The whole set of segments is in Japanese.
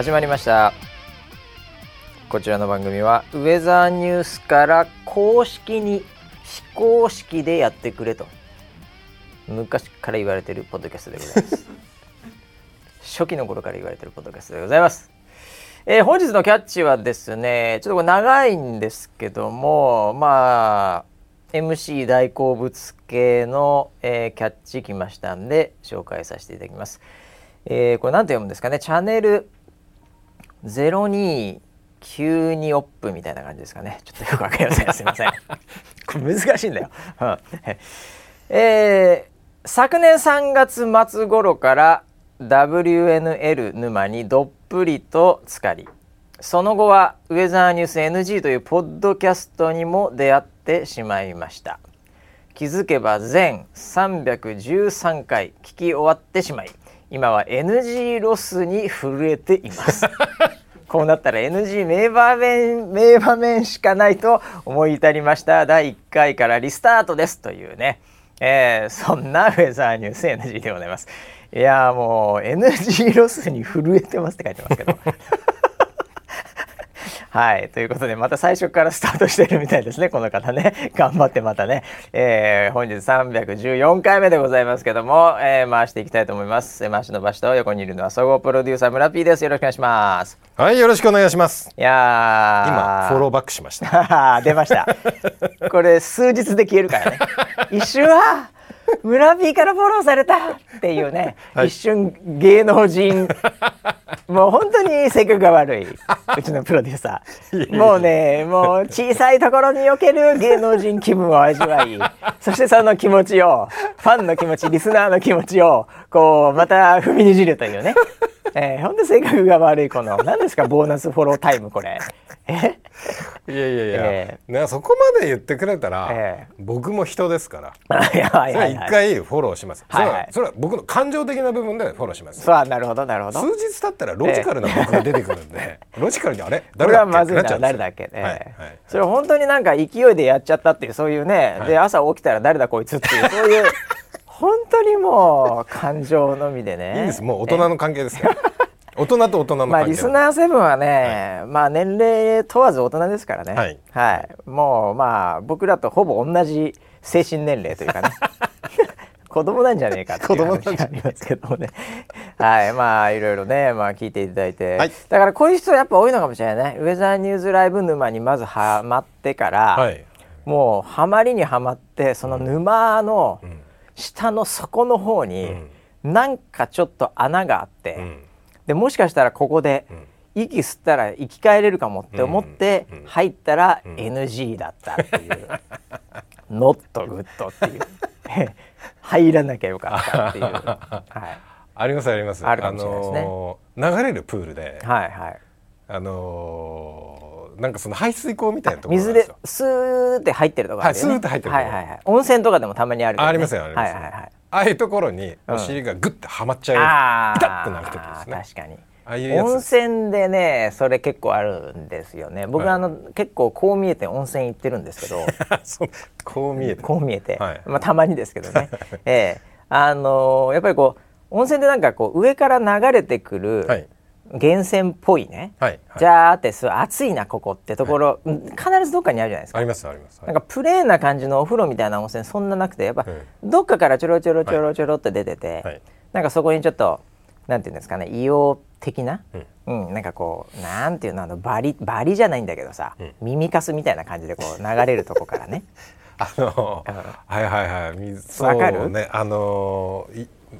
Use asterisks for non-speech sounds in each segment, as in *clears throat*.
始まりました。こちらの番組はウェザーニュースから公式に非公式でやってくれと昔から言われているポッドキャストでございます。*laughs* 初期の頃から言われているポッドキャストでございます。えー、本日のキャッチはですねちょっとこれ長いんですけどもまあ MC 大好物系の、えー、キャッチきましたんで紹介させていただきます。えー、これ何て読むんですかね？チャンネル0292オップみたいな感じですかね。ちょっとよくわかりません。すいません。*laughs* これ難しいんだよ、えー、昨年3月末頃から WNL 沼にどっぷりと浸かりその後はウェザーニュース NG というポッドキャストにも出会ってしまいました。気づけば全313回聞き終わってしまい今は NG ロスに震えています。*laughs* こうなったら NG 名場面名場面しかないと思い至りました。第1回からリスタートです。というね、えー、そんなウェザーニュース NG でございます。いやもう NG ロスに震えてますって書いてますけど。はい。ということでまた最初からスタートしてるみたいですね。この方ね。*laughs* 頑張ってまたね、えー、本日314回目でございますけども、えー、回していきたいと思います。回しの場所と横にいるのは総合プロデューサー村 P です。よろしくお願いします。はいよろしくお願いします。いや今フォローバックしました。*laughs* 出ました。これ数日で消えるからね。*laughs* 一瞬は *laughs* 村 P からフォローされたっていうね、はい、一瞬芸能人。*laughs* もう本当に性格が悪い。うちのプロデューサー。もうねもう小さいところにおける芸能人気分を味わい。*laughs* そしてその気持ちをファンの気持ちリスナーの気持ちをこうまた踏みにじるというねえー、ほんと性格が悪いこの。何ですか？ボーナスフォロータイムこれ。え？いやいやいや、えー、そこまで言ってくれたら、えー、僕も人ですから。一回フォローします、はいはい、それは僕の感情的な部分でフォローします。そうなるほどなるほど。数日経ったらロジカルな僕が出てくるんで、えー、ロジカルにあれ？誰だっけ？まずいな。誰だっけ、ね、はいはい、それ本当になんか勢いでやっちゃったっていうそういうね、はい、で朝起きたら誰だこいつっていうそういう本当にもう感情のみでね。いいです。もう大人の関係ですから *laughs* 大人と大人のまあリスナーセブンはね、はい、まあ年齢問わず大人ですからね、はい、はい、もうまあ僕らとほぼ同じ精神年齢というかね。*laughs* 子供なんじゃねえかっていう話がありますけどもねはい。まあいろいろねまあ聞いていただいて、はい、だからこういう人やっぱ多いのかもしれないね。ウェザーニューズライブ沼にまずはまってから、はい、もうはまりにはまってその沼の下の底の方に、うん、なんかちょっと穴があって、うん。でもしかしたらここで息吸ったら生き返れるかもって思って入ったら NG だったっていう「Not good」っていう。*laughs* 入らなきゃよかったっていう、はい、ありますあります。あるかもしれないですね、あのー、流れるプールで、はいはい、あのー、なんかその排水口みたいなところ水でスーって入ってるところ、ね、はい、スーって入ってるはいはいはい、温泉とかでもたまにある、ね、ありますよあります。よ、はいはいはい。ああいうところにお尻がグッてはまっちゃう、うん、ピタッとなる時ですね。確かに。ああいう温泉でねそれ結構あるんですよね。僕、はい、あの結構こう見えて温泉行ってるんですけど。*laughs* こう見えて。こう見えて、はい、まあたまにですけどね。*laughs* ええ。あのー、やっぱりこう温泉でなんかこう上から流れてくる、はい源泉っぽいね、はいはい、じゃあってす暑いなここってところ、はい、必ずどっかにあるじゃないですか。ありますあります、はい、なんかプレーンな感じのお風呂みたいな温泉そんななくてやっぱ、どっかからちょろちょろちょろちょろって出てて、はい、なんかそこにちょっとなんていうんですかね硫黄的な、うん、うん、なんかこうなんていうのあのバリバリじゃないんだけどさ、うん、耳かすみたいな感じでこう流れるとこからね。*laughs* あの、うん、はいはいはい。わかる？ね。あの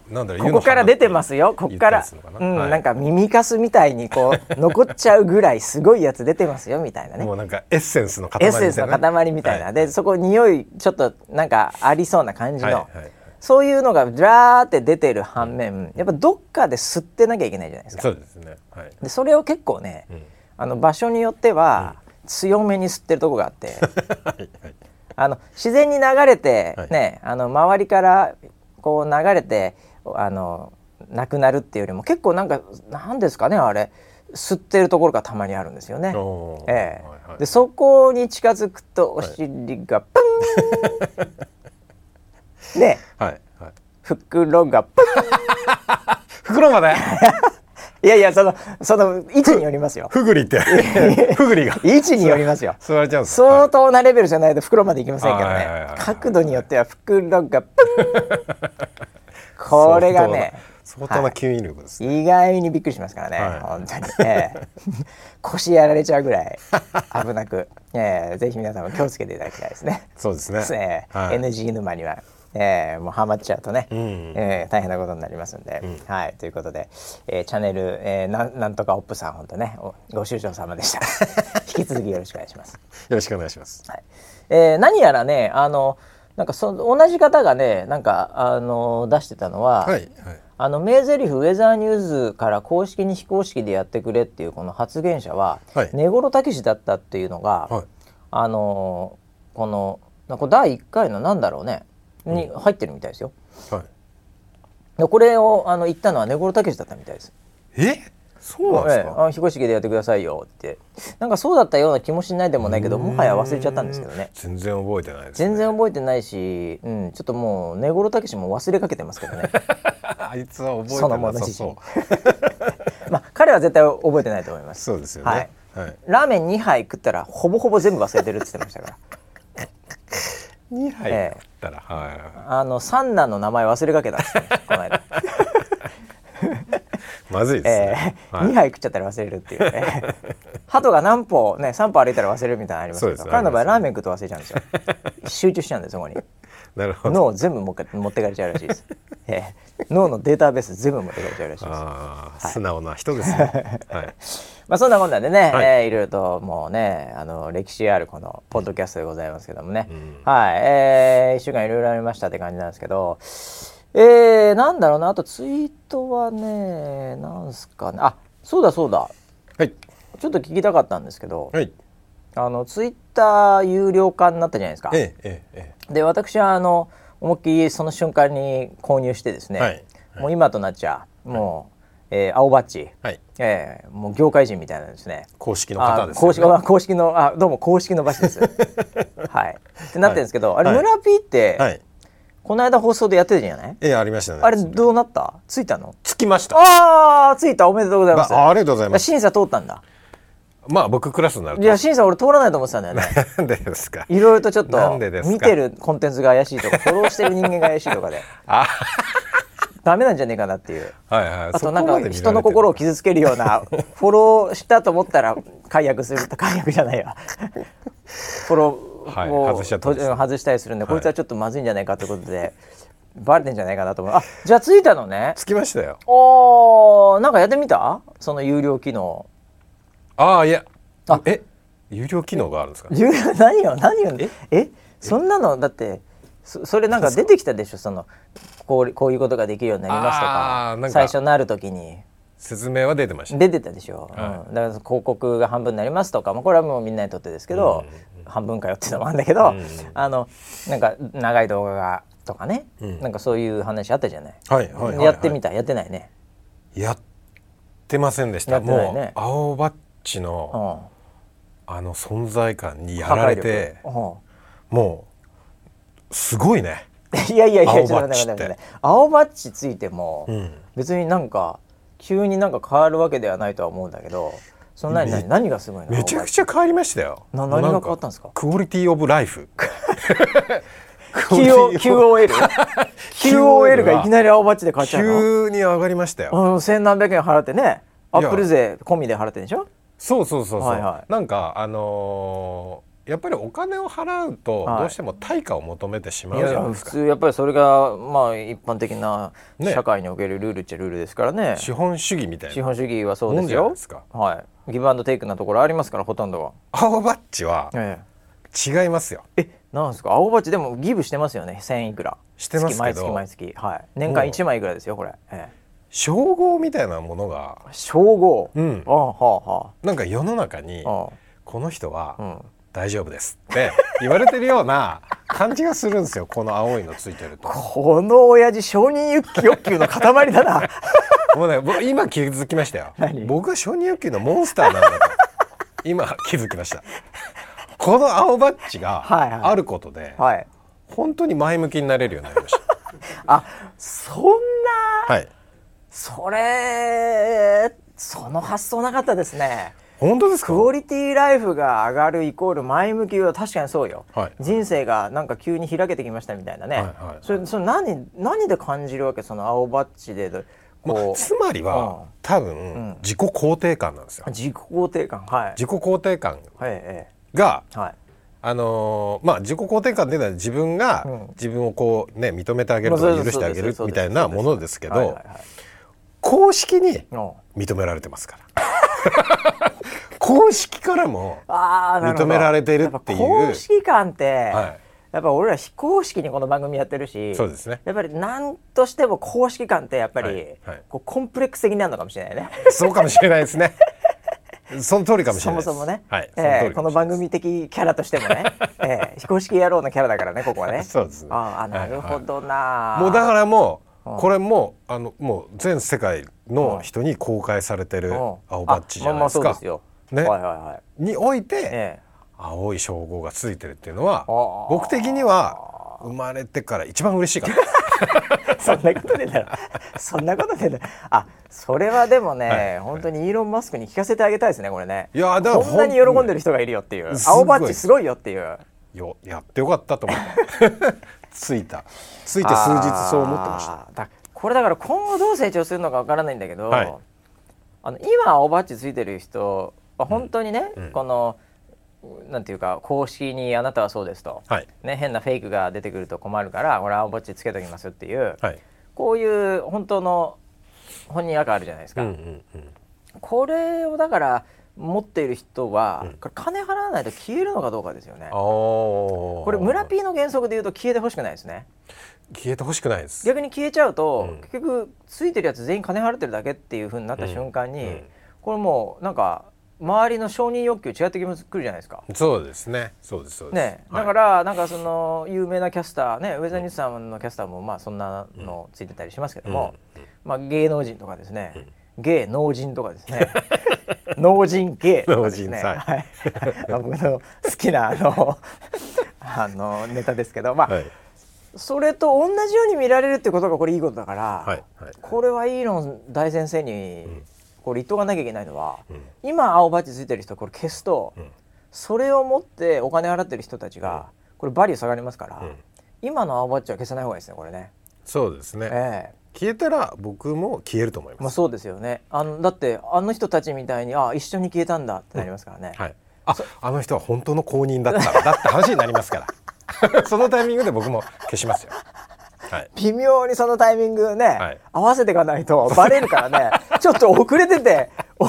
なんだろうここから出てますよ。ここから。うん、はい、なんか耳かすみたいにこう *laughs* 残っちゃうぐらいすごいやつ出てますよみたいなね。もうなんかエッセンスの塊みたいな、エッセンスの塊みたいな、はい、でそこ匂いちょっとなんかありそうな感じの、はいはい、そういうのがラーって出てる反面やっぱどっかで吸ってなきゃいけないじゃないですか。そうですね、はい、でそれを結構ね、うん、あの場所によっては、強めに吸ってるとこがあって、*laughs* はいはい、あの自然に流れてね、あの周りからこう流れてあのなくなるっていうよりも結構なんかなんですかねあれ。吸ってるところがたまにあるんですよね。ええ。はいはい、でそこに近づくとお尻がプン、*laughs* ね、はいはい、袋がプン。*laughs* 袋まで？*laughs* いやいやそのその位置によりますよ。ふぐりって。*laughs* ふぐりが。位置によりますよ。座れちゃう。ん相当なレベルじゃないと袋までいきませんけどね。角度によっては袋がプン。これがね。相当な吸引力です、ね。はい、意外にびっくりしますからね、はい、本当に、えー、腰やられちゃうぐらい危なく、えー、ぜひ皆さんも気をつけていただきたいですね。そうですね、えーはい、NG 沼にはえー、もうハマっちゃうとね、うん、えー、大変なことになりますんで、うん、はいということで、えー、チャンネル、えー、ななんとかオップさん本当ねご愁傷様でした。*laughs* 引き続きよろしくお願いします。よろしくお願いします、はい。えー、何やらねあのなんかそ同じ方がねなんかあの出してたのは、はいはい、あの名台詞ウェザーニューズから公式に非公式でやってくれっていうこの発言者は、はい、根室武史だったっていうのが、はい、あのこのなんか第1回のなんだろうねに入ってるみたいですよ。はい、これをあの言ったのは根室武だったみたいです。え？そうなんですか、ええ、彦式でやってくださいよって。なんかそうだったような気もしないでもないけどもはや忘れちゃったんですけどね。全然覚えてないです、ね、全然覚えてないし、うん、ちょっともう根室武も忘れかけてますけどね。*laughs* あいつは覚えてなさそう。*laughs* まあ彼は絶対覚えてないと思います。そうですよね、はい、はい、ラーメン2杯食ったらほぼほぼ全部忘れてるって言ってましたから。*laughs* 2杯？食ったら、えはい。あの三男の名前忘れかけたんですね *laughs* この間。まずいですね、えーはい、2杯食っちゃったら忘れるっていうね。*laughs* 鳩が何歩ね3歩歩いたら忘れるみたいなのありますけど彼の場合ラーメン食うと忘れちゃうんですよ。集中しちゃうんですそこに。*laughs* なるほど。脳を全部持ってかれちゃうらしいです、えー、脳のデータベース全部持ってかれちゃうらしいです。あ、はい、素直な人ですね、はい、まあそんなこんなんでね、はい。えー、いろいろともうねあの歴史あるこのポッドキャストでございますけどもね、うん、はい、えー、1週間いろいろありましたって感じなんですけど。えー、なんだろうな。あとツイートはねなんすかね。あそうだそうだ。はい。ちょっと聞きたかったんですけど、はい、あのツイッター有料化になったじゃないですか。ええええ、で私はあの思いっきりその瞬間に購入してですね、はい、もう今となっちゃもう、はい、えー、青バッジ、はい、えー、もう業界人みたいなんですね。公式の方です、ね、公式 *laughs* 公式のあどうも公式のバッジです。*laughs* はい。ってなってるんですけど、あれ村ピーって、はい。この間放送でやってたじゃない？ええありましたね。あれどうなった？ついたの？つきました。ああついた。おめでとうございます。あありがとうございます。審査通ったんだ。まあ僕クラスになるいや審査俺通らないと思ってたんだよね。なんでですか？いろいろとちょっと見てるコンテンツが怪しいとかフォローしてる人間が怪しいとかで。*laughs* あダメなんじゃねえかなっていう、はいはい、あとなんか人の心を傷つけるようなフォローしたと思ったら解約すると *laughs* 解約じゃないわ。フォローはい、外しちゃ外したりするんで、こいつはちょっとまずいんじゃないかということでバレてんじゃないかなと思う。あじゃあついたのね。つきましたよ。おなんかやってみた？その有料機能。ああいや。あ。え？有料機能があるんですか？有料何よ何よえ？え？そんなのだってそそれなんか出てきたでしょ？そのこうこういうことができるようになりますとか？最初なる時に。説明は出てました。出てたでしょ、はい、うん、だから広告が半分になりますとかもこれはもうみんなにとってですけど、うん、半分かよっていうのもあるんだけど、うん、あのなんか長い動画がとかね、うん、なんかそういう話あったじゃない,、はいはい、はい、やってみたやってないね。やってませんでした、ね、もう青バッチの、あの存在感にやられて、もうすごいね。*laughs* いやいやいや青バッチって。青バッチついても、別になんか急になんか変わるわけではないとは思うんだけどそんなに何何がすごいの？めちゃくちゃ変わりましたよ。な何が変わったんですか？クオリティオブライフ QOL? QOL がいきなり青バッチで買っちゃうの？急に上がりましたよ。千何百円払ってねアップル税込みで払ってんでしょ？そうそうそうそう、はいはい、なんかあのーやっぱりお金を払うとどうしても対価を求めてしまうじゃないですか、はい、普通やっぱりそれがまあ一般的な社会におけるルールっちゃルールですからね。資本主義みたいな。資本主義はそうですよ。はい。ギブアンドテイクなところありますからほとんどは。青バッジは違いますよ。えなんですか？青バッジでもギブしてますよね。1000いくら。してます毎月毎月。はい。年間1枚いくらですよこれ、ええ。称号みたいなものが。称号。うん。あはあはあ。なんか世の中にこの人は、うん大丈夫です。って言われてるような感じがするんですよ。この青いのついてると。この親父承認欲求の塊だな。もうね僕今気づきましたよ。僕は承認欲求のモンスターなんだと。今気づきました。この青バッジがあることで、はい。はい、本当に前向きになれるようになりました。あそんな、はい、それの発想なかったですね本当ですか？クオリティライフが上がるイコール前向きは確かにそうよ、はい、人生がなんか急に開けてきましたみたいなね、はいはいはい、それそれ何何で感じるわけ？その青バッジで？まあ、つまりは、うん、多分、自己肯定感なんですよ。自己肯定感？はい。自己肯定感。が、はい、あのー、まあ自己肯定感っていうのは自分が、自分をこうね認めてあげるとか許してあげるみたいなものですけど公式に認められてますから。*laughs* 公式からも認められてるっていう。公式感って、はい、やっぱ俺ら非公式にこの番組やってるしそうですね。やっぱり何としても公式感ってやっぱり、はいはい、こうコンプレックス的になるのかもしれないね。そうかもしれないですね。*laughs* その通りかもしれないそもそもね、はいえー、この番組的キャラとしてもね、えー、非公式野郎のキャラだからねここはね。そうですね。ああなるほどな、はいはい、もうだからもうこれもあのもう全世界の人に公開されてる青バッジじゃないですか。まあ、そうですよね、はいはいはい、において、ええ、青い称号がついてるっていうのは僕的には生まれてから一番嬉しいから *laughs* そんなことでだろ。そんなことでだあそれはでもね、はい、本当にイーロン・マスクに聞かせてあげたいですねこれね。いやだからこんなに喜んでる人がいるよっていう。青バッジすごいよっていう。よやってよかったと思って *laughs* ついた。ついて数日そう思ってました。これだから今後どう成長するのかわからないんだけど、はい、あの今青バッジついてる人まあ、本当にね、うん、このなんていうか公式にあなたはそうですと、はい、ね、変なフェイクが出てくると困るから俺青ぼっちつけときますっていう、はい、こういう本当の本人赤あるじゃないですか、うんうんうん、これをだから持っている人は、うん、金払わないと消えるのかどうかですよね。これ村 P の原則で言うと消えてほしくないですね。消えてほしくないです。逆に消えちゃうと、うん、結局ついてるやつ全員金払ってるだけっていうふうになった瞬間に、うん、これもうなんか周りの承認欲求違ってくるじゃないですか。そうですね。そうですそうです。ね、だから、はい、なんかその有名なキャスターね、ウェザーニュースさんのキャスターもまあそんなのついてたりしますけども、うん、まあ芸能人とかですね、うん、芸能人とかですね、*laughs* 能人芸とかですね、はい、*laughs* 僕の好きなあのあのネタですけど、まあ。はい。それと同じように見られるってことがこれいいことだから、はいはい、これはイーロン大先生にこれ言っとかなきゃいけないのは、うん、今青バッジついてる人これ消すと、うん、それを持ってお金払ってる人たちが、これバリュー下がりますから、今の青バッジは消さない方がいいですねこれね。そうですね、えー、消えたら僕も消えると思います。まあそうですよね。あのだってあの人たちみたいにあ一緒に消えたんだってなりますからね。はい。ああの人は本当の公認だったんだって話になりますから。*laughs* そのタイミングで僕も消しますよ。はい、微妙にそのタイミングね、はい、合わせていかないとバレるからね。*laughs* ちょっと遅れてて。*laughs*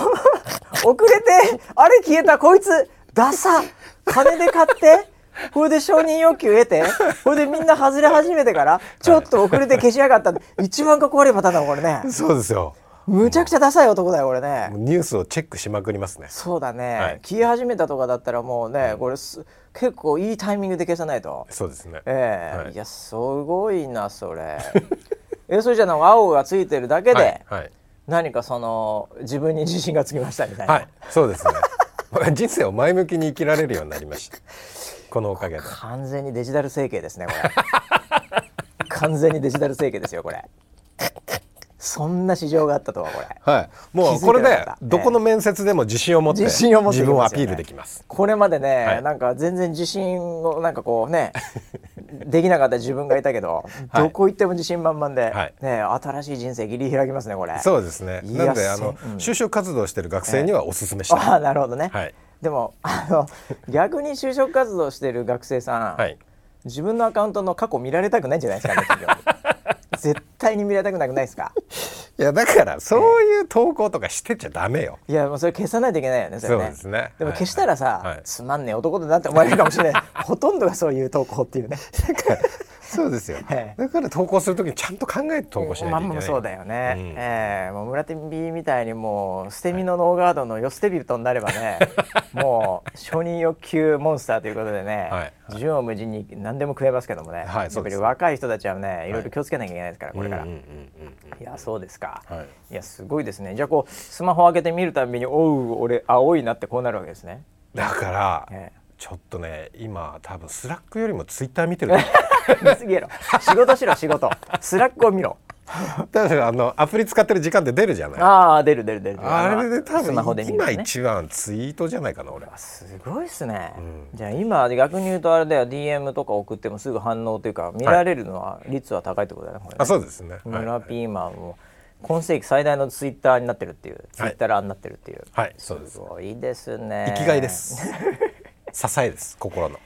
遅れてあれ消えたこいつダサ。金で買って。これで承認欲求得て。これでみんな外れ始めてからちょっと遅れて消しやがった、はい、一番かっこ悪いパターンだこれね。そうですよ。むちゃくちゃダサい男だよこれね。ニュースをチェックしまくりますね。そうだね、はい、消え始めたとかだったらもうね、これす結構いいタイミングで消さないと。そうですね。ええ。ーはい、いやすごいなそれ。*laughs* えそれじゃあ青がついてるだけで、はい、はい、何かその自分に自信がつきましたみたいな。はいそうですね。*laughs* 人生を前向きに生きられるようになりました。このおかげで。完全にデジタル整形ですねこれ。完全にデジタル整形ですよこれそんな市場があったとはこれ。はい。もうこれでどこの面接でも自信を持って自信を持って、自分をアピールできます。これまでね、はい、なんか全然自信をなんかこうね *laughs* できなかった自分がいたけど、どこ行っても自信満々で、はい、ね新しい人生切り開きますねこれ。そうですね。なのであの、うん、就職活動してる学生にはおすすめしたい。あなるほどね。はい。でもあの逆に就職活動してる学生さん、はい、自分のアカウントの過去見られたくないんじゃないですかね。絶対に見られたくなくないですか？いやだからそういう投稿とかしてちゃダメよ、いやもうそれ消さないといけないよねそれね。そうですね。でも消したらさ、はい。はい、つまんねえ男だなって思われるかもしれない。ほとんどがそういう投稿っていうねそうですよ、*laughs* えだから投稿するときにちゃんと考えて投稿しないといけない、まあ、そうだよね、うん、えー、もう村手 B みたいにもう捨て身のノーガードのよ捨て人になればね *laughs* もう承認欲求モンスターということでね、はい、縦横無尽に何でも食えますけどもね、はい、やっぱり若い人たちはねい。ろいろ気をつけなきゃいけないですから、これから、いやそうですか、はい、いやすごいですね。じゃあこうスマホ開けて見るたびにおう俺青いなってこうなるわけですね。だから、えーちょっとね今多分 Slack よりもツイッター見てる見 *laughs* すぎやろ仕事しろ仕事。スラックを見ろ。だからあのアプリ使ってる時間って出るじゃない。ああ出る出る出る。あれで多分今一番ツイートじゃないかな俺。すごいっすね、うん、じゃあ今逆に言うとあれだよ。DM とか送ってもすぐ反応というか見られるのは率は高いってことだよね、はい、あそうですね。村ピーマンも今世紀最大のツイッターになってるっていう、ツイッターになってるっていう。はいそうすごいですね。生きがいです *laughs* 支えです心の。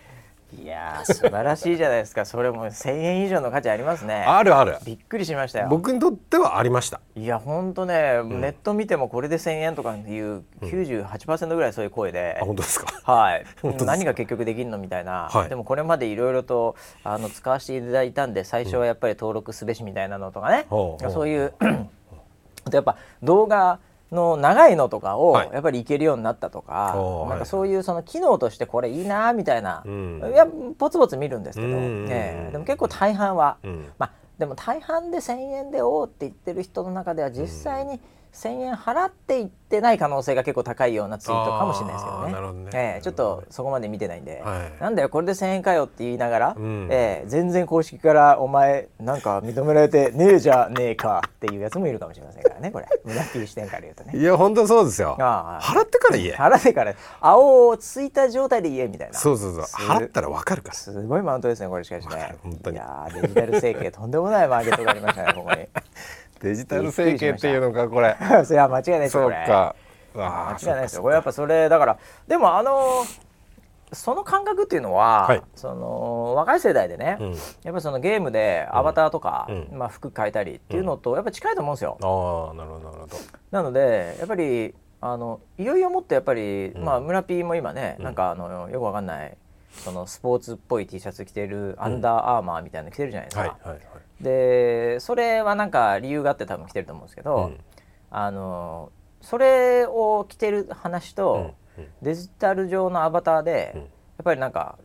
いや素晴らしいじゃないですか。*laughs* それも1000円以上の価値ありますね。あるある。びっくりしましたよ。僕にとってはありました。いやほんとね、うん、ネット見てもこれで1000円とかいう98%ぐらいそういう声で、うん、あ本当ですか？*laughs* はい。何が結局できるのみたいな、はい、でもこれまでいろいろとあの使わせていただいたんで最初はやっぱり登録すべしみたいなのとかね、うん、そういう *clears throat* やっぱ動画の長いのとかをやっぱりいけるようになったとか、はい、なんかそういうその機能としてこれいいなみたいな、うん、いやポツポツ見るんですけど、えー、でも結構大半は、うん、まあでも大半で1,000円でおおって言ってる人の中では実際に1,000円払っていってない可能性が結構高いようなツイートかもしれないですけどね。どね、えー、ちょっとそこまで見てないんで、はい、なんだよこれで1,000円かよって言いながら、うん、えー、全然公式から「お前なんか認められてねえじゃねえか」っていうやつもいるかもしれませんからねこれ。村ピー視点から言うとね。いや本当そうですよ。払ってから言え。払ってから青をついた状態で言えみたいな。そうそうそう。払ったら分かるから。すごいマウントですねこれしかしね。いやデジタル整形とんでもないマーケットがありましたねここに。デジタル整形っていうのかこれ。*laughs* それは間違いないですよこれ。間違いないです。よこれやっぱそれだからでもあのその感覚っていうのは、はい、その若い世代でね、うん、やっぱそのゲームでアバターとか、うん、まあ、服変えたりっていうのとやっぱ近いと思うんですよ。あなるほどなるほど。なのでやっぱりあのいよいよもっとやっぱり、うん、まあ、村 P も今ね、なんかあのよくわかんないそのスポーツっぽい T シャツ着てるアンダーアーマーみたいなの着てるじゃないですか。はいはいはいでそれはなんか理由があって多分来てると思うんですけど、うん、あのそれを着てる話と、うんうん、デジタル上のアバターで、やっぱりなんか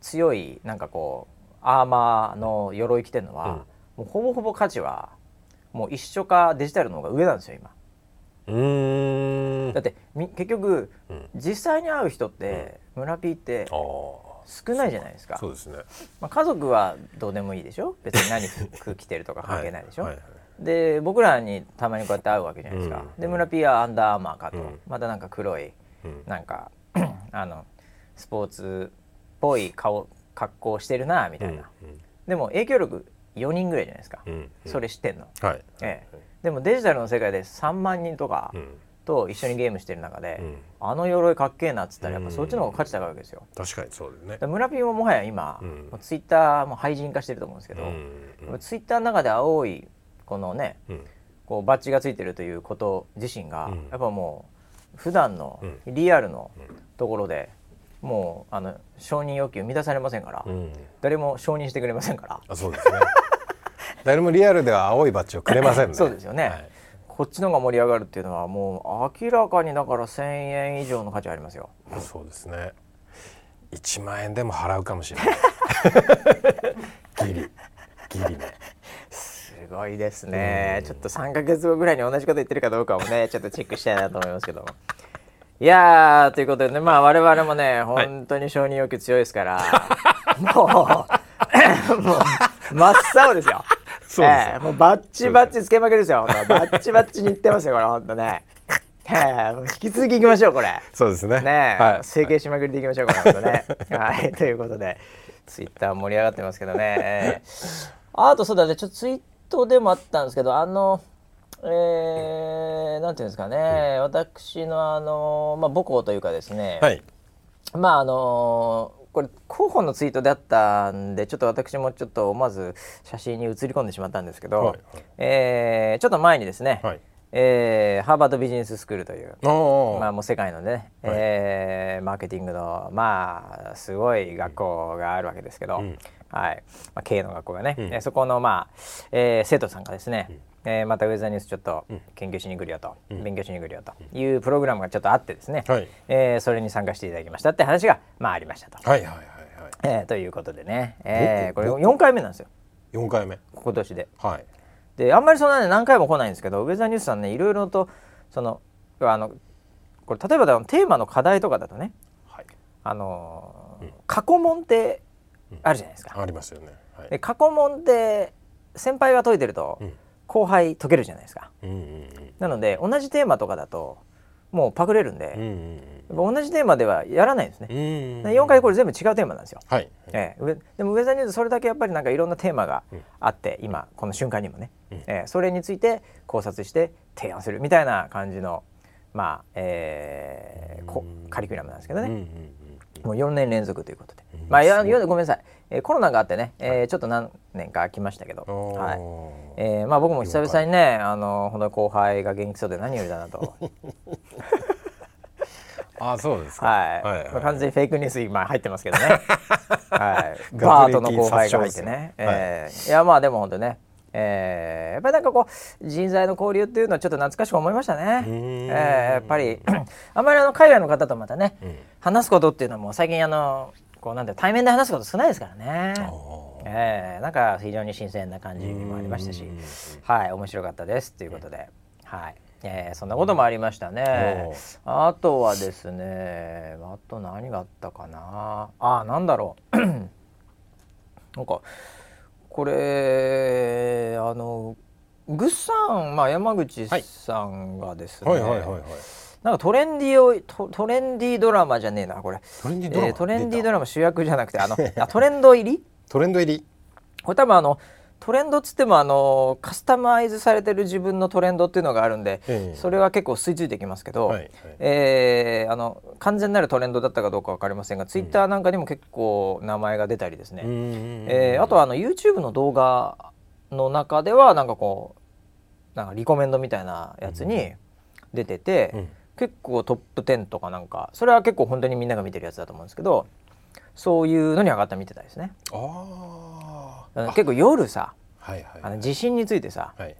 強いなんかこうアーマーの鎧着てるのは、もうほぼほぼ価値はもう一緒かデジタルの方が上なんですよ今。だって結局、実際に会う人って、村ピーって少ないじゃないですか。そうですね。まあ家族はどうでもいいでしょ？別に何服着てるとか *laughs* 関係ないでしょ？はいはいはい、で僕らにたまにこうやって会うわけじゃないですか。うん、で村ピーはアンダーアーマーかと、うん、またなんか黒い、うん、なんか *clears throat* あのスポーツっぽい顔格好してるなみたいな。でも影響力4人ぐらいじゃないですか。それ知ってんの？はい。ええ。でもデジタルの世界で3万人とか。と一緒にゲームしてる中で、うん、あの鎧かっけえなっつったらやっぱそっちの方が価値高いわけですよ。確かにそうだよね。村ピンももはや今、うん、ツイッターも廃人化してると思うんですけど、うん、ツイッターの中で青いこのね、こうバッジがついてるということ自身が、やっぱもう普段のリアルのところで、もうあの承認要求満たされませんから、誰も承認してくれませんから。あそうですね。*laughs* 誰もリアルでは青いバッジをくれませんね。*laughs* そうですよね。はいこっちのが盛り上がるっていうのはもう明らかにだから1,000円以上の価値ありますよ。そうですね。1万円でも払うかもしれない。*laughs* ギリ。ギリね。すごいですね。ちょっと3か月後ぐらいに同じこと言ってるかどうかもね。ちょっとチェックしたいなと思いますけど *laughs* いやということでね。まあ我々もね本当に承認欲求強いですから、はい、もう *laughs* もう真っ青ですよ。そうです、えー、もうバッチバッチつけまくりですよ。バッチバッチにいってますよこれ本当ね。*laughs* えー、引き続きいきましょうこれ。そうですね。ね、はい、整形しまくりでいきましょうこれ本当ね。はい *laughs* ということでツイッター盛り上がってますけどね。あとそうだねちょっとツイートでもあったんですけどあの。えー、なんていうんですかね、うん、私のあの、まあ、母校というかですね、はい、まああのこれ広報のツイートであったんでちょっと私もちょっと思わず写真に写り込んでしまったんですけど、はいはい、えー、ちょっと前にですね、はい、えー、ハーバードビジネススクールという、まあ、もう世界のね、はい、えー、マーケティングのまあすごい学校があるわけですけど、うん、はい。まあ、経営の学校がね、うん、そこの、まあえー、生徒さんがですね、うんえー、またウェザーニュースちょっと研究しに来るよと、うん、勉強しに来るよというプログラムがちょっとあってですね、はい、えー、それに参加していただきましたって話がまあありましたと。はいはいはいはい。えー、ということでね、えー、これ4回目なんですよ。4回目。今年で。はい、であんまりそんなね何回も来ないんですけどウェザーニュースさんねいろいろとそのあのこれ例えばテーマの課題とかだとね、はい、あの、うん、過去問ってあるじゃないですか。ありますよね。はい、で過去問って先輩が解いてると、うん後輩解けるじゃないですか、うんうんうん、なので同じテーマとかだともうパクれるんで、うんうん、同じテーマではやらないんですね、うんうん、4回これ全部違うテーマなんですよ、はい、えー、でもウェザーニューズそれだけやっぱりなんかいろんなテーマがあって、うん、今この瞬間にもね、うん、えー、それについて考察して提案するみたいな感じのまあ、えー、カリキュラムなんですけどね、うんうんうん、もう4年連続ということで、まあいやごめんなさい、えー、コロナがあってね、えー、ちょっと何年か空きましたけど、はいえーまあ、僕も久々にねあの本当に後輩が元気そうで何よりだなと。*laughs* あそうですはい、はいはい、完全にフェイクニュース今入ってますけどね。*laughs* はい。バートの後輩が入ってね。えー、いやまあでも本当ね。えー、やっぱりなんかこう人材の交流っていうのはちょっと懐かしく思いましたね。えー、やっぱり *clears throat* あんまりあの海外の方とまたね、うん、話すことっていうのも最近あのこうなんて対面で話すこと少ないですからね。えー、なんか非常に新鮮な感じもありましたし、はい面白かったですということで、はい。えー、そんなこともありましたね。あとはですね、あと何があったかな。あ、なんだろう。*clears throat* なんかこれあのグッさん、まあ山口さんがですね。はい、はいはいはいはいなんかトレンディをトトレンディドラマじゃねえなこれ。トレンディドラマ,、えー、トレンディドラマ主役じゃなくてあの *laughs* あトレンド入り？トレンド入り。これ多分あのトレンドっつってもあのカスタマイズされてる自分のトレンドっていうのがあるんで、えそれは結構吸い付いてきますけど、はいはい、えー、あの完全なるトレンドだったかどうか分かりませんが、うん、ツイッターなんかにも結構名前が出たりですね、えー、あとはあの YouTube の動画の中ではなんかこうなんかリコメンドみたいなやつに出てて、うん、結構トップ10とかなんかそれは結構本当にみんなが見てるやつだと思うんですけどそういうのに上がった見てたですね。あ結構夜さ、はいはい、あの地震についてさ、はい、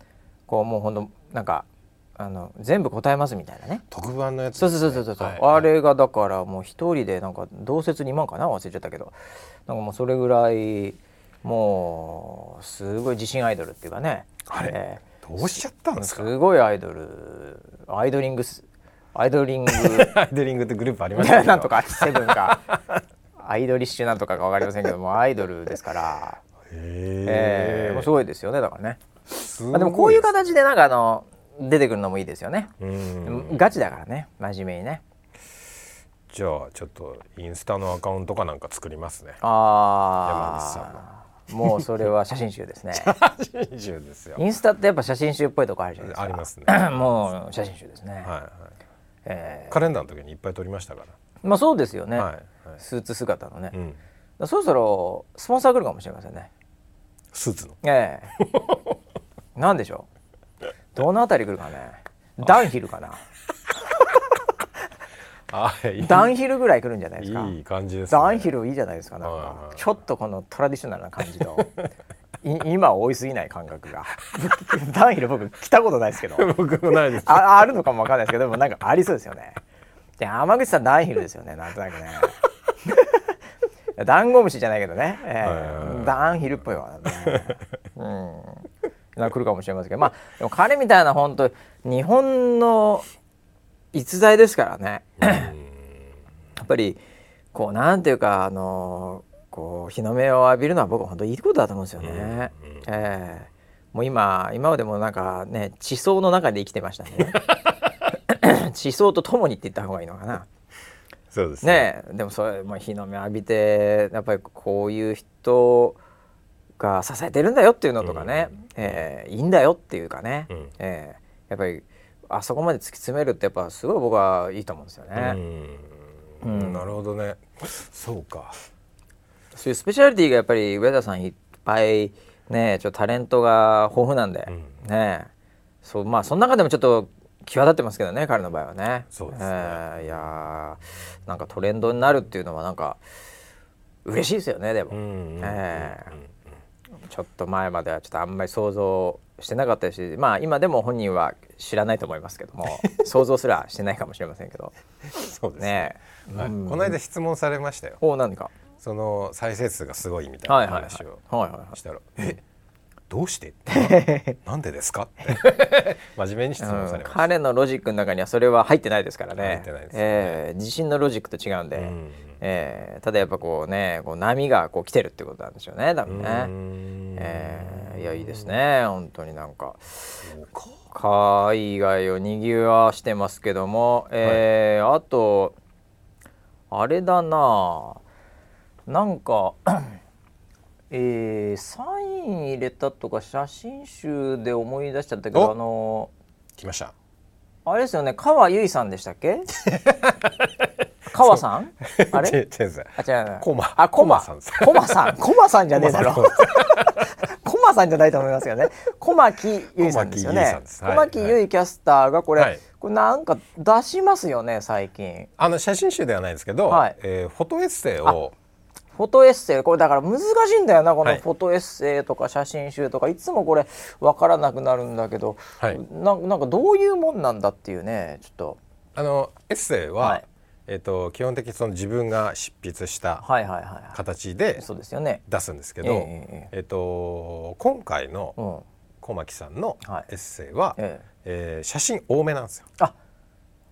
こうもうほんとなんかあの全部答えますみたいなね。特番のやつ、ね、そうそうそうそうそう、はい、あれがだからもう一人でなんか同説2万かな忘れちゃったけどなんかもうそれぐらいもうすごい自信アイドルっていうかね。あれ、えー、どうしちゃったんですか？すごいアイドルアイドリングスアイドリング。*laughs* アイドリングってグループありました *laughs* なんとかセブンか。アイドリッシュなんとかか分かりませんけどもアイドルですから。えー、もうすごいですよねだからね。あでもこういう形でなんかあの出てくるのもいいですよね。ガチだからね真面目にね。じゃあちょっとインスタのアカウントかなんか作りますね。ああ山口さんもうそれは写真集ですね。*laughs* 写真集ですよ。インスタってやっぱ写真集っぽいとこあるじゃないですか。ありますね。*clears throat* もう写真集ですね。はいはい、えー、カレンダーの時にいっぱい撮りましたから。まあそうですよね、はいはい、スーツ姿のね、うん、そろそろスポンサー来るかもしれませんね。スーツの？ええ。*laughs* なんでしょう？どのあたり来るかね？ダンヒルかな？あダンヒルぐらい来るんじゃないですか？いい感じです、ね、ダンヒルいいじゃないですかなんか、ちょっとこのトラディショナルな感じの *laughs* 今追いすぎない感覚が。ダンヒル僕来たことないですけど。*laughs* 僕もないです。あ *laughs* あるのかもわかんないですけどでもなんかありそうですよね。で山口さんダンヒルですよねなんとなくね。ダンゴムシじゃないけどね、えー、ダンヒルっぽいわ、ね、うん。来るかもしれませんけど。まあでも彼みたいな本当日本の逸材ですからね。やっぱりこうなんていうかあのこう日の目を浴びるのは僕は本当いいことだと思うんですよね。えー、もう今今までもなんかね地層の中で生きてましたね。*laughs* 地層とともにって言った方がいいのかな。そうですね。でもそれ、まあ、日の目浴びてやっぱりこういう人が支えてるんだよっていうのとかね、うん、えー、いいんだよっていうかね、うん、えー、やっぱりあそこまで突き詰めるってやっぱすごい僕はいいと思うんですよね。うん、なるほどね。そうかそういうスペシャリティがやっぱり上田さんいっぱいねちょっとタレントが豊富なんで、うん、ね。そうまあその中でもちょっと際立ってますけどね彼の場合はね。そうですね、えー、いやなんかトレンドになるっていうのはなんか嬉しいですよねでも。えちょっと前まではちょっとあんまり想像してなかったしまあ今でも本人は知らないと思いますけども *laughs* 想像すらしてないかもしれませんけど。そうですね、ね。はい、この間質問されましたよ。お何か？その再生数がすごいみたいな話をしたら「えどうして？*laughs* なんでですか?」って真面目に質問されました、うん、彼のロジックの中にはそれは入ってないですからね。入ってないですね、えー、自信のロジックと違うんで、うん、えー、ただやっぱこうねこう波がこう来てるってことなんでしょうね多分ね、えー、いやいいですね本当になんか。海外をにぎわしてますけども、えー、はい、あとあれだななんか *clears throat* えー、サイン入れたとか写真集で思い出しちゃったけどあの来ました。あれですよね川由衣さんでしたっけ？*laughs* 川さん？あれ？違うあ違う。コマ。あコマ。さん。コマさん。コマさんじゃねえだろ。コマさん。*laughs* じゃないと思いますけどね。小牧由衣さんですよね。小牧由衣キャスターがこれ、はい、これなんか出しますよね最近。あの写真集ではないですけど、はい。えー、フォトエッセイをフォトエッセイ。これだから難しいんだよなこのフォトエッセイとか写真集とか、はい、いつもこれ分からなくなるんだけど、はい、ななんかどういうもんなんだっていうねちょっと。あのエッセイは、はい、えーと、基本的にその自分が執筆した形で出すんですけど、えー、と今回の小牧さんのエッセイは、はい、え。えー、写真多めなんですよ。あ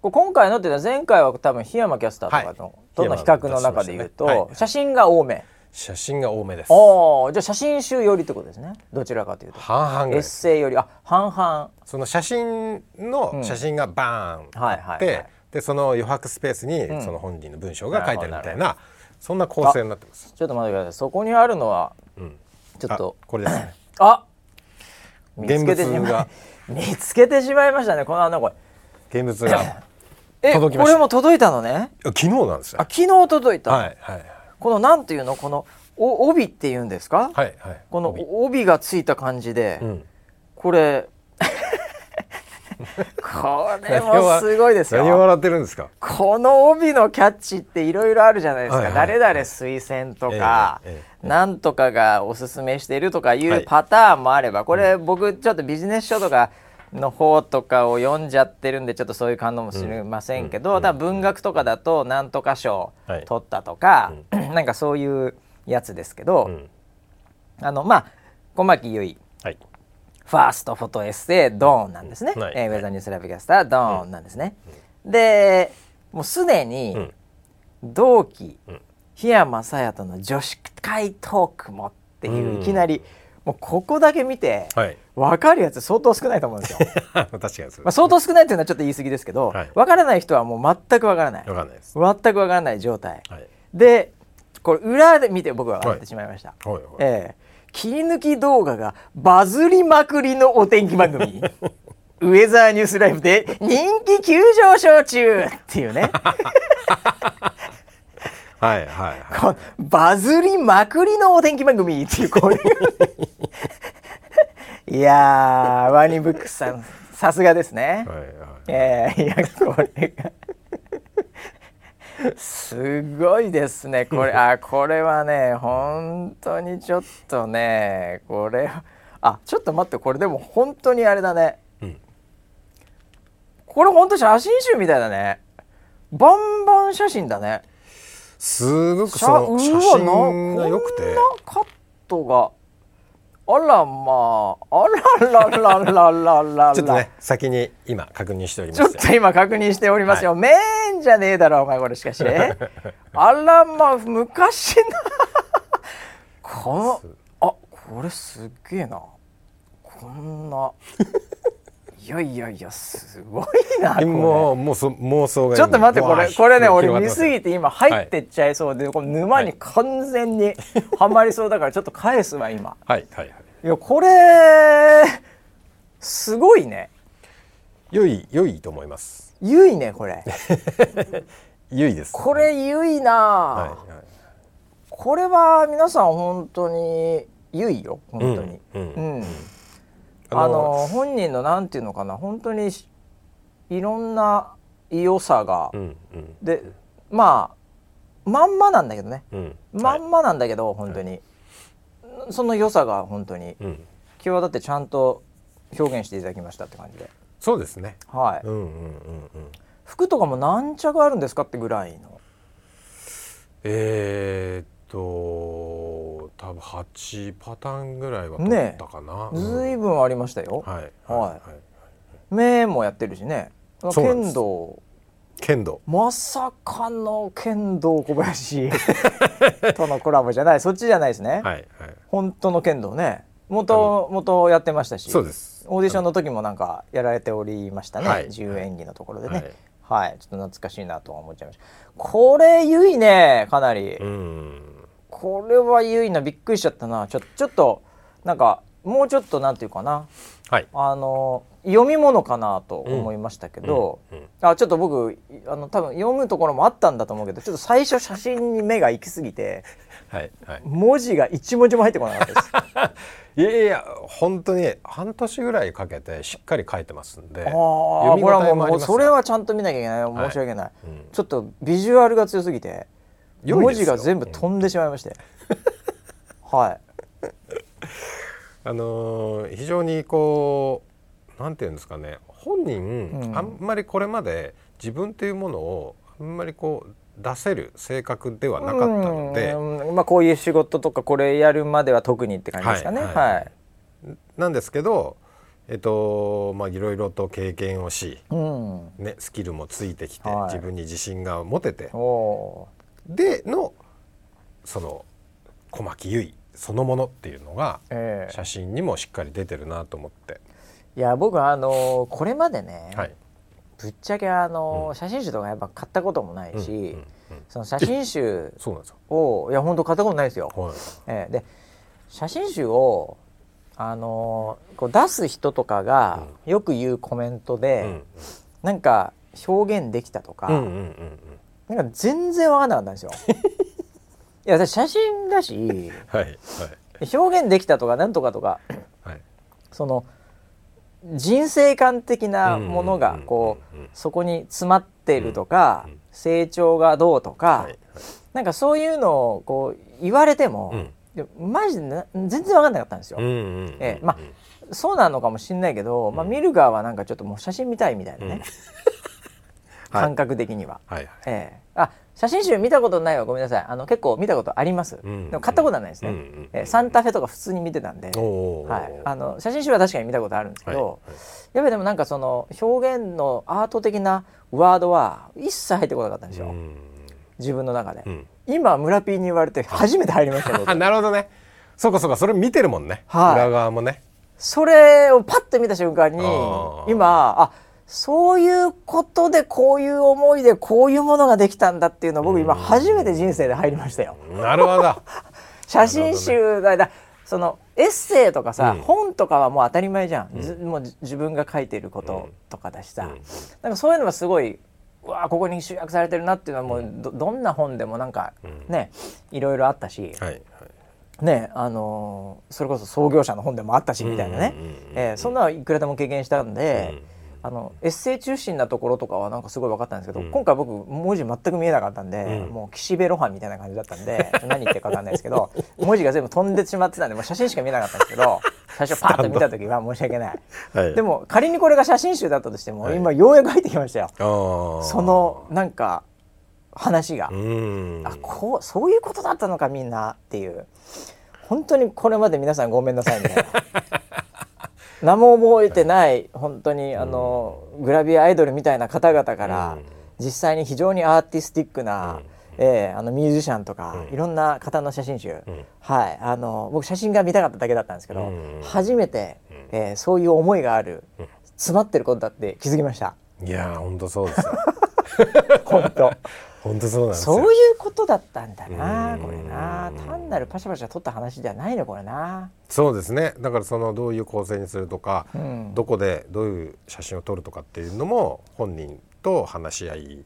今回のっていうのは前回は多分檜山キャスターとかの、との比較の中でいうと、ね。はい、写真が多め。写真が多めです。おじゃあ写真集よりってことですね。どちらかというと。半々エッセイよりあ半々。その写真の写真がバーンあって、でその余白スペースにその本人の文章が書いてあるみたいな、うん、そんな構成になってます。ちょっと待ってください。そこにあるのは、うん、ちょっと。これですね。あ見つけてしまい見つけてしまいましたねこの穴これ現物が *laughs* えこれも届いたのね？昨日なんですよあ昨日届いた、はいはい、このなんていうの？このお帯っていうんですか、はいはい、この帯。がついた感じで、うん、これ。*laughs* これもすごいですよ。何笑ってるんですか？この帯のキャッチっていろいろあるじゃないですか、はいはい、誰々推薦とか、えーえー、なんとかがおすすめしてるとかいうパターンもあれば、これ僕ちょっとビジネス書とかの方とかを読んじゃってるんでちょっとそういう感動もしませんけど、うん、文学とかだとなんとか賞取ったとか、はい、なんかそういうやつですけど、うん、あのまあ小牧結衣、はい、ファーストフォトエッセイドーンなんですね、はい、えー、ウェザーニュースラビキャスタードーンなんですね、うん、でもうすでに同期、檜山沙耶との女子会トークもっていう、いきなりもうここだけ見て、はい、分かるやつ相当少ないと思うんですよ。*laughs* 確かにまあ、相当少ないっていうのはちょっと言い過ぎですけど、はい、分からない人はもう全く分からない。分からないです。全く分からない状態、はい、でこれ裏で見て僕は分かってしまいました、はいはい。はい、え。ー、切り抜き動画がバズりまくりのお天気番組。*laughs* ウェザーニュースライブで人気急上昇中っていうね。はいはいはい、バズりまくりのお天気番組っていうこれい *laughs* やワニブックスさんさすがですね。はいはい、えー、いやこれがすごいですね。これあこれはね本当にちょっとねこれあちょっと待ってこれでも本当にあれだね、うん、これ本当写真集みたいだね。バンバン写真だね。すごくその写真が良くて。カットがあらまあ。あららららららちょっとね先に今確認しておりますちょっと今確認しておりますよ、はい、メーンじゃねえだろお前これしかし *laughs* あらまあ昔の。このあこれすげえな。こんないやいやいやすごいな *laughs* もうもうそ妄想がちょっと待ってこれこれね俺見すぎて今入ってっちゃいそうで、はい、この沼に完全にはまりそうだからちょっと返すわ今。はいはいはい。いやこれすごいね。良い良いと思います。良いねこれ。*laughs* 良いです。これ良いな、はいはい、これは皆さん本当に良いよ本当に。うん、うん。うんあの本人のなんていうのかな本当にいろんな良さが、うんうん、でまあまんまなんだけどね、うん、まんまなんだけど、はい、本当に、はい、その良さが本当に、うん、際立ってちゃんと表現していただきましたって感じで。そうですね。はい、うんうんうんうん、服とかも何着あるんですかってぐらいの。えー、っと多分8パターンぐらいは取ったかな、ね、ずいぶんありましたよ、はい。はい、目もやってるしね。剣道。剣道。まさかの剣道小林。*laughs* とのコラボじゃない。そっちじゃないですね、はいはい、本当の剣道ね。元元やってましたし。そうです。オーディションの時もなんかやられておりましたね、はい、自由演技のところでね、はい、はい、ちょっと懐かしいなとは思っちゃいました。これゆいね。かなりこれはゆいなびっくりしちゃったな。ちょちょっとなんかもうちょっとなんていうかな、はい、あの読み物かなと思いましたけど、うんうんうん、あちょっと僕あの多分読むところもあったんだと思うけどちょっと最初写真に目が行き過ぎて、はいはい、文字が一文字も入ってこなかったです。*laughs* いやいや本当に半年ぐらいかけてしっかり書いてますんであこれはもうそれはちゃんと見なきゃいけない。申し訳ない、はい。うん、ちょっとビジュアルが強すぎて文字が全部飛んでしまいまして、*laughs* はい。あのー、非常にこうなんていうんですかね。本人、うん、あんまりこれまで自分っていうものをあんまりこう出せる性格ではなかったので、まあ、こういう仕事とかこれやるまでは特にって感じですかね。はい、はい。はい、なんですけどえっとまあ、いろいろと経験をし、うん、ね、スキルもついてきて、はい、自分に自信が持ててでのその小牧結衣そのものっていうのが、えー、写真にもしっかり出てるなと思って。いや僕はあのこれまでね、はい、ぶっちゃけあの、うん、写真集とかやっぱ買ったこともないし、うんうんうん、その写真集をいや本当買ったことないですよ。はい、えー、で写真集をあのこう出す人とかがよく言うコメントで、うん、なんか表現できたとか、うんうんうんうん、なんか全然分かんなかったんですよ。*laughs* いや私写真だし、はいはい、表現できたとかなんとかとか、はい、その人生観的なものがこうそこに詰まっているとか成長がどうとかなんかそういうのをこう言われてもマジで全然分かんなかったんですよ。えまあそうなのかもしれないけど、まあ、見る側はなんかちょっともう写真見たいみたいなね、感覚的には。はいええ。あ写真集見たことないわ。ごめんなさい。あの結構見たことあります、うん、でも買ったことはないですね、うん、えー、サンタフェとか普通に見てたんで、はい、あの写真集は確かに見たことあるんですけど、はい。はい、やっぱりでもなんかその表現のアート的なワードは一切入ってこなかったんですよ、うん、自分の中で、今村 P に言われて初めて入りましたよ *laughs* なるほどね。そうかそうかそれ見てるもんね、はい、裏側もね。それをパッと見た瞬間に今あそういうことでこういう思いでこういうものができたんだっていうのを僕今初めて人生で入りましたよ。なるほど。*laughs* 写真集だ、ね、そのエッセイとかさ、うん、本とかはもう当たり前じゃん、うん、もう自分が書いていることとかだしさ、うん、なんかそういうのはすごいうわここに集約されてるなっていうのはもうどどんな本でもなんかね、いろいろあったし、はいはい、ねあのー、それこそ創業者の本でもあったしみたいなね、えー、そんなのいくらでも経験したんで。あのエッセイ中心なところとかはなんかすごい分かったんですけど、うん、今回僕文字全く見えなかったんで、うん、もう岸辺露伴みたいな感じだったんで何言ってるか分かんないですけど *laughs* 文字が全部飛んでしまってたんでもう写真しか見えなかったんですけど最初パッと見た時は申し訳ない、はい、でも仮にこれが写真集だったとしても、はい、今ようやく入ってきましたよ。そのなんか話が。あこうそういうことだったのかみんなっていう。本当にこれまで皆さんごめんなさいみたいな。*laughs* 何も覚えてない本当にあのグラビアアイドルみたいな方々から実際に非常にアーティスティックな、えー、あのミュージシャンとか、いろんな方の写真集、はい。あの僕写真が見たかっただけだったんですけど、初めて、えー、そういう思いがある、詰まってることだって気づきました。いや本当そうです *laughs* 本当本当そうなんですそういうことだったんだなこれな。単なるパシャパシャ取った話ではないねこれな。そうですね。だからそのどういう構成にするとか、うん、どこでどういう写真を撮るとかっていうのも本人と話し合い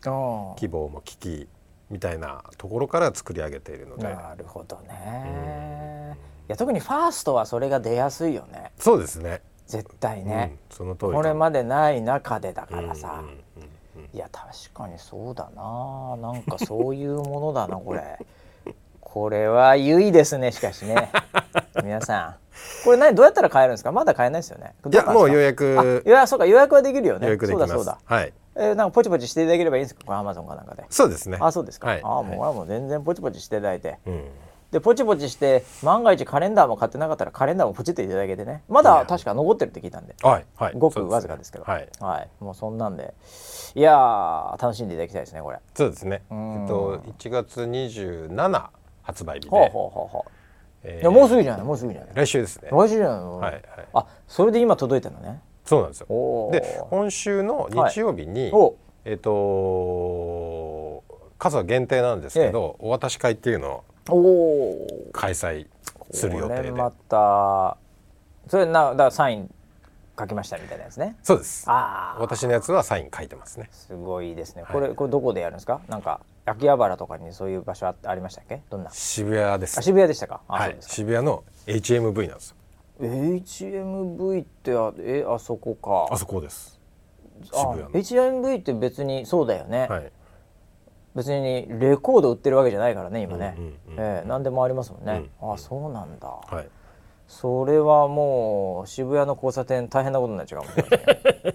希望も聞きみたいなところから作り上げているので。なるほどね。いや特にファーストはそれが出やすいよね。そうですね。絶対ね、うん、その通りこれまでない中でだからさ、うんうんいや確かにそうだな。なんかそういうものだなこれ。これはゆいですねしかしね。皆さん。これ何どうやったら買えるんですか？まだ買えないですよね。いやもう予約いやそうか予約はできるよね。予約できます。そうだそうだ。はい。えー、なんかポチポチしていただければいいんですか？これアマゾンかなんかで。そうですね。あそうですか、はい、あもう、はい、もう全然ポチポチしていただいて、うんでポチポチして万が一カレンダーも買ってなかったらカレンダーもポチっていただけてね。まだ確か残ってるって聞いたんで、はいはい、ごくわずかですけど、ね、はい、はい、もうそんなんで。いや楽しんでいただきたいですねこれ。そうですね。えっと1月27発売日で。ほうほうほうほう。えー、もうすぐじゃないもうすぐじゃない来週ですね。来週じゃないの？はい、はい、あそれで今届いたのね。そうなんですよ。で今週の日曜日に、はい、えっ、ー、と数は限定なんですけど、ええ、お渡し会っていうのを開催する予定で。またそれなだからサイン書きましたみたいなやつね。そうです。あ私のやつはサイン書いてますね。すごいですね。これ、はい、これどこでやるんですか？なんか秋葉原とかにそういう場所あありましたっけ？どんな？渋谷です、渋谷でしたか？はい。渋谷の HMV なんですよ。HMV ってあえあそこか。あそこです。渋谷の。HMV って別にそうだよね、はい、別にレコード売ってるわけじゃないからね今ね、うんえー、何でもありますもんね、うんうん、あそうなんだ、はい。それはもう渋谷の交差点大変なことになっちゃうかもしれない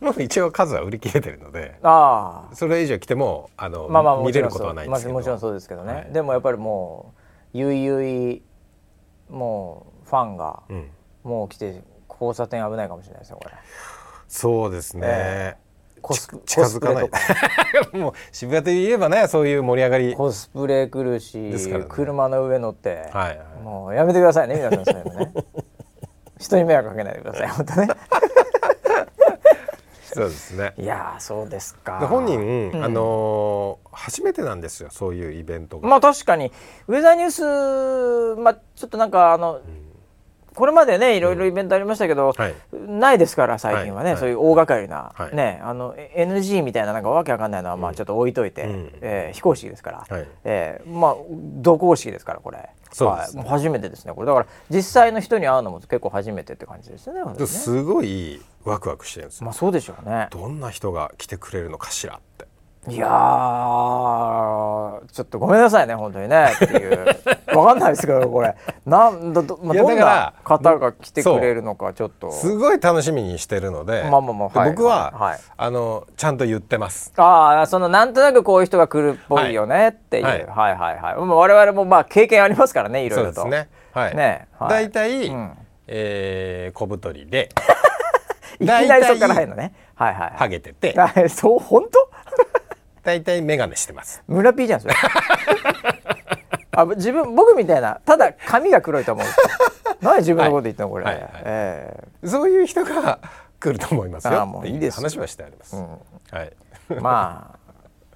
*laughs* もう一応数は売り切れてるのであそれ以上来てもあの、まあまあ、見れることはないんですけど、まあ、もちろんそうですけどね、はい、でもやっぱりもうゆいゆいもうファンが、もう来て交差点危ないかもしれないですよこれ。そうですね、えコス近づかない。*laughs* もう渋谷といえばねそういう盛り上がり。コスプレ来るし、ね、車の上乗って、はい、はい、もうやめてくださいね皆さんそういうのね。*laughs* 人に迷惑かけないでください本当ね。*laughs* そうですね。いやそうですか。本人、うん、あのー、初めてなんですよそういうイベントがまあ確かにウェザーニュースまあちょっとなんかあの、うんこれまでねいろいろイベントありましたけど、はい、ないですから最近はね、はい、そういう大掛かりな、はい、ねあの NG みたいななんかわけわかんないのはまあちょっと置いといて、うん、えー、非公式ですから、はい、えー、まあ同公式ですからこれ。そうです、ね、はい、初めてですねこれ。だから実際の人に会うのも結構初めてって感じですねね。すごいワクワクしてるんですまあそうでしょうね。どんな人が来てくれるのかしらいやちょっとごめんなさいね本当にねっていう。*laughs* わかんないですけどこれ。なんだど,、まあ、どんな方が来てくれるのかちょっと。すごい楽しみにしてるので、まあまあまあ、はい、僕は、はい、あのちゃんと言ってます。ああそのなんとなくこういう人が来るっぽいよねっていう、はい、はいはいはい。我々もまあ経験ありますからねいろいろと。そうですね。はい。ね、はい、大体、うん、えー、小太りで。*laughs* いきなりそこから入るのね。はいはい、ハゲてて。*laughs* そう本当？大体眼鏡してます。村 P じゃんそれ。*laughs* あ自分僕みたいなただ髪が黒いと思う。何自分のこと言ったのこれ、はい。はい。はい、えー、そういう人が来ると思いますよ。あもういいです。話はしてあります、うん、はい。まあ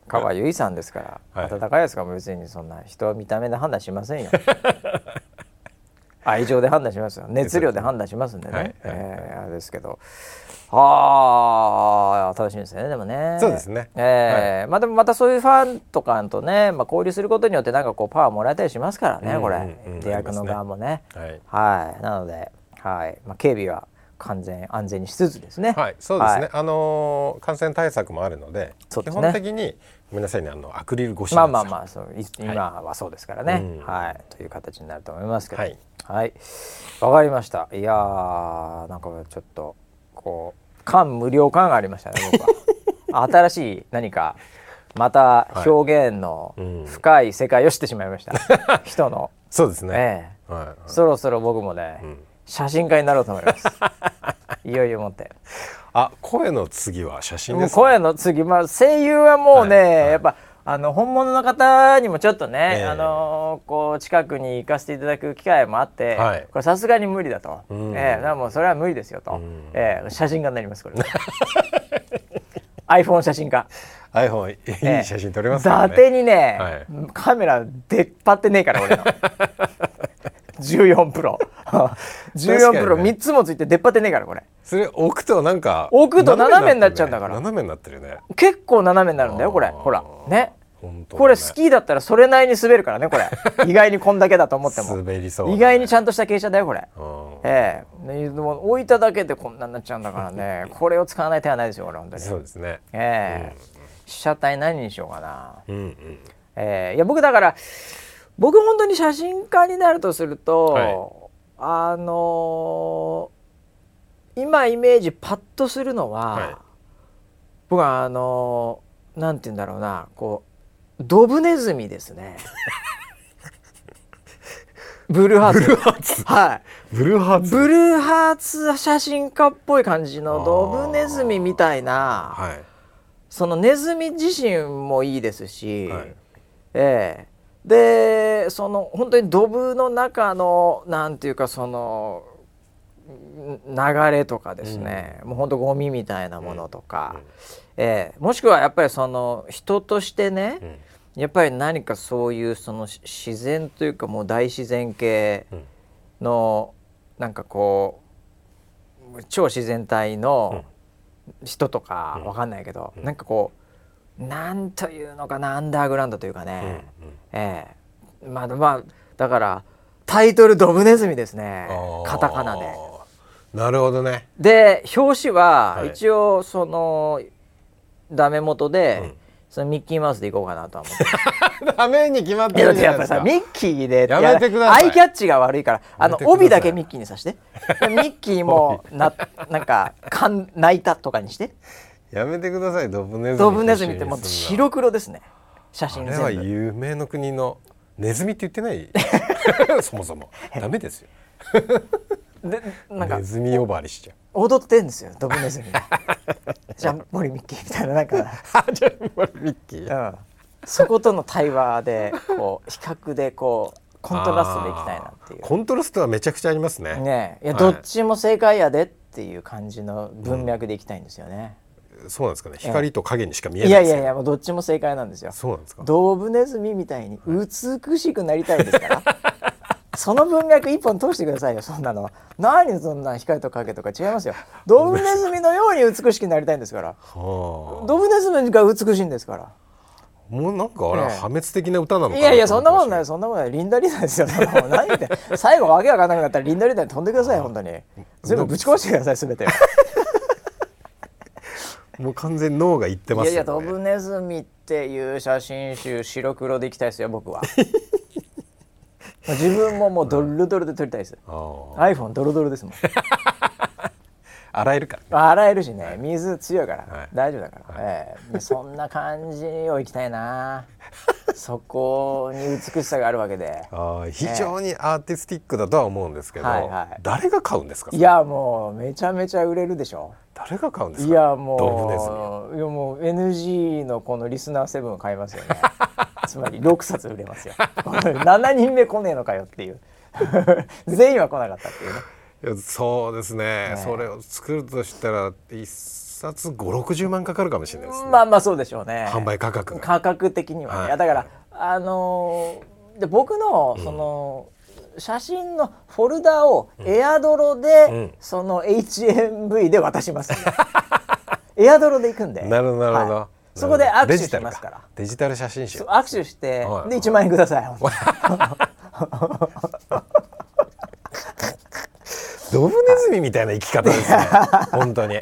川由衣さんですから、はい、温かいですから別にそんな人は見た目で判断しませんよ。*laughs* 愛情で判断しますよ。熱量で判断しますんでね、はい、えー、あれですけどああ楽しみですねでもね。そうですね。ええーはい、まあでもまたそういうファンとかとね、まあ、交流することによってなんかこうパワーもらえたりしますからね、これ、出役の側もね、はい、はい、なので、はい。まあ、警備は完全安全にしつつですね。はい。そうですね、はい、あのー、感染対策もあるので、ね、基本的にごめんなさいねあのアクリル越しまあまあまあそう今はそうですからね、はい、はい、という形になると思いますけど。はい。はい。わかりました。いやーなんかちょっとこう感無量感がありましたね僕は。*laughs* 新しい何かまた表現の深い世界を知ってしまいました、はい、人の。そうですね、えはいはい、そろそろ僕もね、うん、写真家になろうと思います。*laughs* いよいよもって。あ声の次は写真です、ね、声の次まあ声優はもうね、はい。はい、やっぱあの本物の方にもちょっとね、えー、あのこう近くに行かせていただく機会もあって、はい、これさすがに無理だと、うん、えー、もうそれは無理ですよと、うん、えー、写真家になりますこれ iPhone 写真家。iPhone いい写真撮れますね、伊達にね、はい、カメラ出っ張ってねえから俺の。*laughs* 14プロ。*laughs* 14プロ3つもついて出っ張ってねえからこれ。それ置くとなんか置くと斜めになっちゃうんだから。斜めになってるね。結構斜めになるんだよこれ。ほら。ねね、これスキーだったらそれなりに滑るからねこれ。*laughs* 意外にこんだけだと思っても。滑りそう、ね、意外にちゃんとした傾斜だよこれ。ええ。ー、でも置いただけでこんなになっちゃうんだからね。*laughs* これを使わない手はないですよこれ本当に。そうですね。ええ。ーうん、被写体何にしようかな、うんうん、えー、いや僕だから僕本当に写真家になるとすると、はい、あのー、今イメージパッとするのは、はい、僕はあのー、なんて言うんだろうな。こうドブネズミですね。*laughs* ブルーハーツ。ブルーハーツ。はい。ブルーハーツ。ブルーハーツ写真家っぽい感じのドブネズミみたいな、はい、そのネズミ自身もいいですし、はい、ええ。でその本当にドブの中のなんていうかその流れとかですね、うん、もう本当ゴミみたいなものとか、うん、えー、もしくはやっぱりその人としてね、うん、やっぱり何かそういうその自然というかもう大自然系のなんかこう超自然体の人とかわかんないけど、うん、なんかこうなんというのかなアンダーグラウンドというかね、ええ。ー、まあまあだからタイトル「ドブネズミ」ですね。カタカナで。なるほどね。で表紙は一応その、はい、ダメ元で、うんそのミッキーマウスでいこうかなと思って。*laughs* ダメに決まってるじゃないですか。ミッキーでやめてください。アイキャッチが悪いからあの帯だけミッキーにさして。ミッキーも *laughs* ななんかかん泣いたとかにして。やめてください。ドブネズミドブネズミってもう白黒ですね。写真あれは有名の国のネズミって言ってない？*laughs* そもそも。ダメですよ。でなんか。ネズミ呼ばわりしちゃう踊ってんですよドブネズミ *laughs* ジャンボリミッキーみたいななんか。ジャンボリミッキー、うん、そことの対話でこう比較でこうコントラストでいきたいなっていう。コントラストはめちゃくちゃありますね。ねいや、はい、どっちも正解やでっていう感じの文脈でいきたいんですよね、うん、そうなんですかね。光と影にしか見えない、いやいやいやもうどっちも正解なんですよ。そうなんですか。ドブネズミみたいに美しくなりたいですから *laughs* その文脈一本通してくださいよ。そんなの。何そんな光と影とか違いますよ。ドブネズミのように美しくなりたいんですから。ドブネズミが美しいんですから。もうなんかあれ、破滅的な歌なのいやいやそんなことないそんなことない。リンダリンダですよ。何言って *laughs* 最後わけわかんなくなったらリンダリンダに飛んでください本当に。全部ぶち壊してくださいす。べて。*laughs* もう完全脳が言ってますよ、ね、いやいやドブネズミっていう写真集白黒でいきたいですよ僕は *laughs* 自分ももうドルドルで撮りたいです。iPhone ドロドロですもん。*laughs* 洗えるから、ね、洗えるしね。水強いから、はい、大丈夫だから、はい、えー、そんな感じをいきたいな。*laughs* そこに美しさがあるわけで。あ非常にアーティスティックだとは思うんですけど、はいはい、誰が買うんですか？いやもうめちゃめちゃ売れるでしょ。誰が買うんですか？いやもういやもう NG のこのリスナーセブン買いますよねつまり6冊売れますよ。*laughs* 7人目来ねえのかよっていう。*laughs* 全員は来なかったっていうね。いやそうですね、ね、それを作るとしたら一冊五六十万かかるかもしれないです、ね、まあまあそうでしょうね。販売価格価格的にはね、はい、だからあのー、で僕のその、うん、写真のフォルダをエアドロで、うん、その HMV で渡します、ね、*laughs* エアドロで行くんで。なるほどなるほど、はいそこで握手しますから。デジタル写真集。握手して、はい、で1万円ください。*laughs* ドブネズミみたいな生き方ですね。本当に。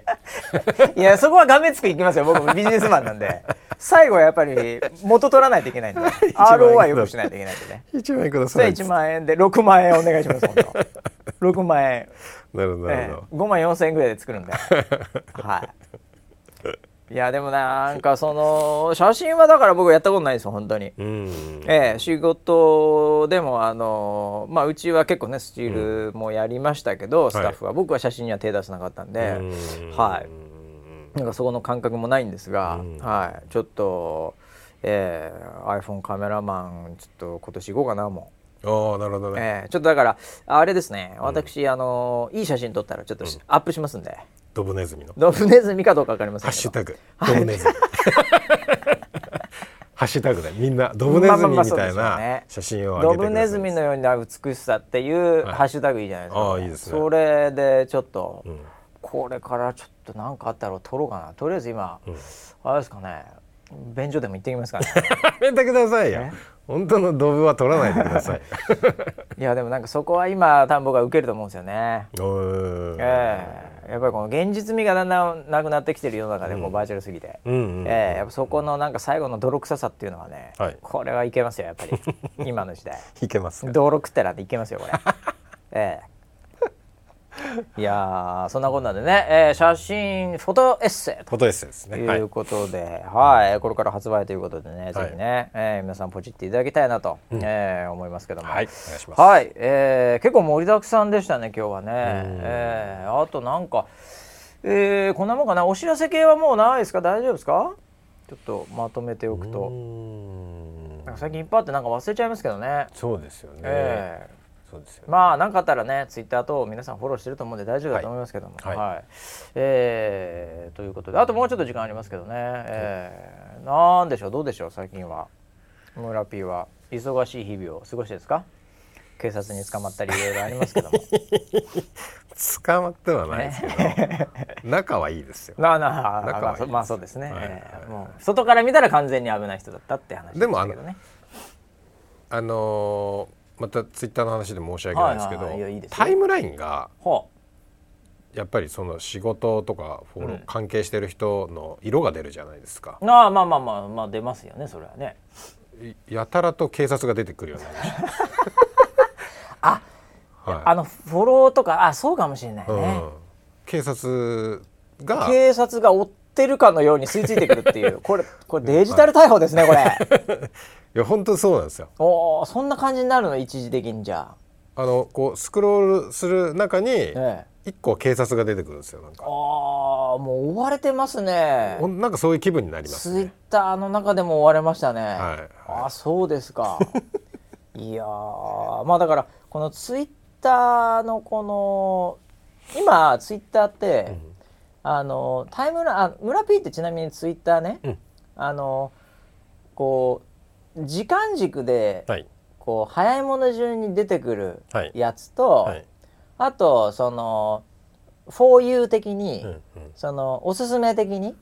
いやそこはがめつくいきますよ。僕もビジネスマンなんで。最後はやっぱり元取らないといけないんで。*laughs* ROI よくしないといけないんでね。1万円ください。1万円で6万円お願いします本当。6万円。なるほどなるほど、えー、5万4千円ぐらいで作るんで。*laughs* はいいやでもなんかその写真はだから僕やったことないですよ本当に、ええ、仕事でもあのまあうちは結構ねスチールもやりましたけど、スタッフは、僕は写真には手出せなかったんで、はい。なんかそこの感覚もないんですが、はい、ちょっと、えー、iPhone カメラマンちょっと今年行こうかなもう。あなるほどね、えー、ちょっとだからあれですね。私、あのいい写真撮ったらちょっとアップしますんで、ドブネズミの。ドブネズミかどうかわかりませんハッシュタグ。ドブネズミ、*laughs* ハッシュタグでみんなドブネズミみたいな写真をドブネズミのような美しさっていうハッシュタグいいじゃないですか、あいいですね。それでちょっと、これからちょっと何かあったら撮ろうかな。とりあえず今、あれですかね。便所でも行ってきますかね。*laughs* やめてくださいよ本当のドブは取らないでください。*laughs* いやでもなんかそこは今田んぼが受けると思うんですよね。ええ。ー、やっぱりこの現実味がだんだんなくなってきてる世の中でこうバーチャルすぎて、うん、えー、やっぱそこのなんか最後の泥臭さっていうのはね、はい、これはいけますよやっぱり。今の時代。*laughs* いけます泥食ったらいけますよこれ。*laughs* ええ。ーいやそんなこんなでね、えー、写真フォトエッセフォトエッセですね。とい。うことで、はい、はい、これから発売ということでね、はい、ぜひね、えー、皆さんポチっていただきたいなと、うん、えー、思いますけども。はい。お願いします。はい、えー、結構盛りだくさんでしたね今日はね、えー、あとなんかえー、こんなもんかな。お知らせ系はもうないですか？大丈夫ですか？ちょっとまとめておくと。最近いっぱいあってなんか忘れちゃいますけどね。そうですよね、えー、そうですよ、ね、まあ何かあったらねツイッターと皆さんフォローしてると思うんで大丈夫だと思いますけども。はい、はい、えー、ということで。あともうちょっと時間ありますけどね、えー、なんでしょう？どうでしょう？最近は。村 P は。忙しい日々を過ごしてですか？警察に捕まったり *laughs* いろいろありますけども。捕まってはないですけど。*laughs* 仲はいいですよ。まあなあまあ、まあそうですね、はい。えー、もう外から見たら完全に危ない人だったって話で、ね、もあのあのー、またツイッターの話で申し訳ないですけど、はいはい、タイムラインがやっぱりその仕事とかフォロー、関係してる人の色が出るじゃないですか。ああまあまあまあまあ出ますよねそれはね。やたらと警察が出てくるようにな。りました。あはい、あのフォローとかあそうかもしれないね、うん、警察が警察が追ってるかのように吸い付いてくるっていう。これこれデジタル逮捕ですねこれ *laughs* いや本当そうなんですよ。おそんな感じになるの？一時的にじゃあ。あのこうスクロールする中に一個警察が出てくるんですよなんか。ああもう追われてますね。なんかそういう気分になります、ね、ツイッターの中でも追われましたね、はい、はい、あそうですか。*laughs* いやまあだからこのツイッターのこの今ツイッターって、うん、あのタイムラあ村 P ってちなみにツイッターね、うん、あのこう時間軸で、はい、こう早いもの順に出てくるやつと、はい。はい、あとその For you 的に、うんうん、そのおすすめ的に、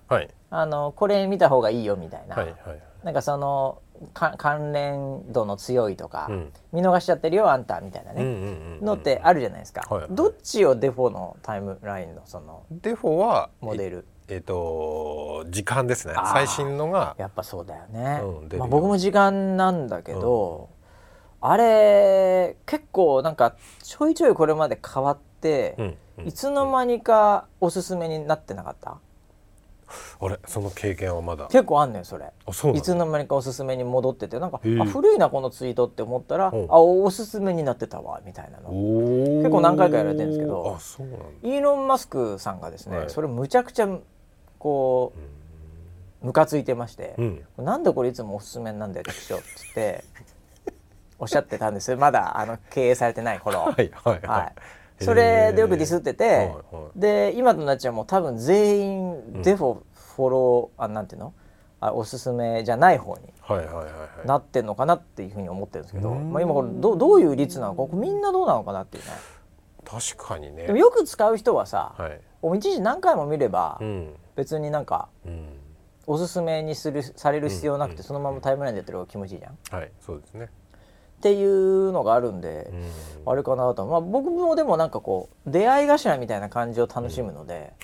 あのこれ見た方がいいよみたいな、はいはいはい、なんかその関連度の強いとか、うん、見逃しちゃってるよあんたみたいなね、のってあるじゃないですか、はいはい、どっちをデフォのタイムラインのそのデフォはモデル？えっ、ー、と時間ですね。最新のがやっぱそうだよね、うん、まあ、僕も時間なんだけど、うん、あれ結構なんかちょいちょいこれまで変わって、いつの間にかおすすめになってなかった？あれその経験はまだ。結構あんねんそれ。いつの間にかおすすめに戻ってて。なんかあ古いなこのツイートって思ったらあおすすめになってたわみたいなの。結構何回かやられてるんですけどイーロン・マスクさんがですね、はい、それむちゃくちゃこうムカついてまして、うん、なんでこれいつもおすすめなんだよしょっつっておっしゃってたんですまだあの経営されてない頃。はいはい、はい。はい。それでよくディスってて、で今となっちゃうもう多分全員デフォ、うん、フォローあなんていうの？あおすすめじゃない方になってんのかなっていうふうに思ってるんですけど、まあ、今これどどういう率なのかみんなどうなのかなっていうね。確かにね。でもよく使う人はさ、はい、一時何回も見れば、うん、別になんか、うん、おすすめにするされる必要なくて、そのままタイムラインでやってる方が気持ちいいじゃん。はいそうですね。っていうのがあるんで、うん、あれかなと、まあ、僕もでもなんかこう出会い頭みたいな感じを楽しむので。*laughs*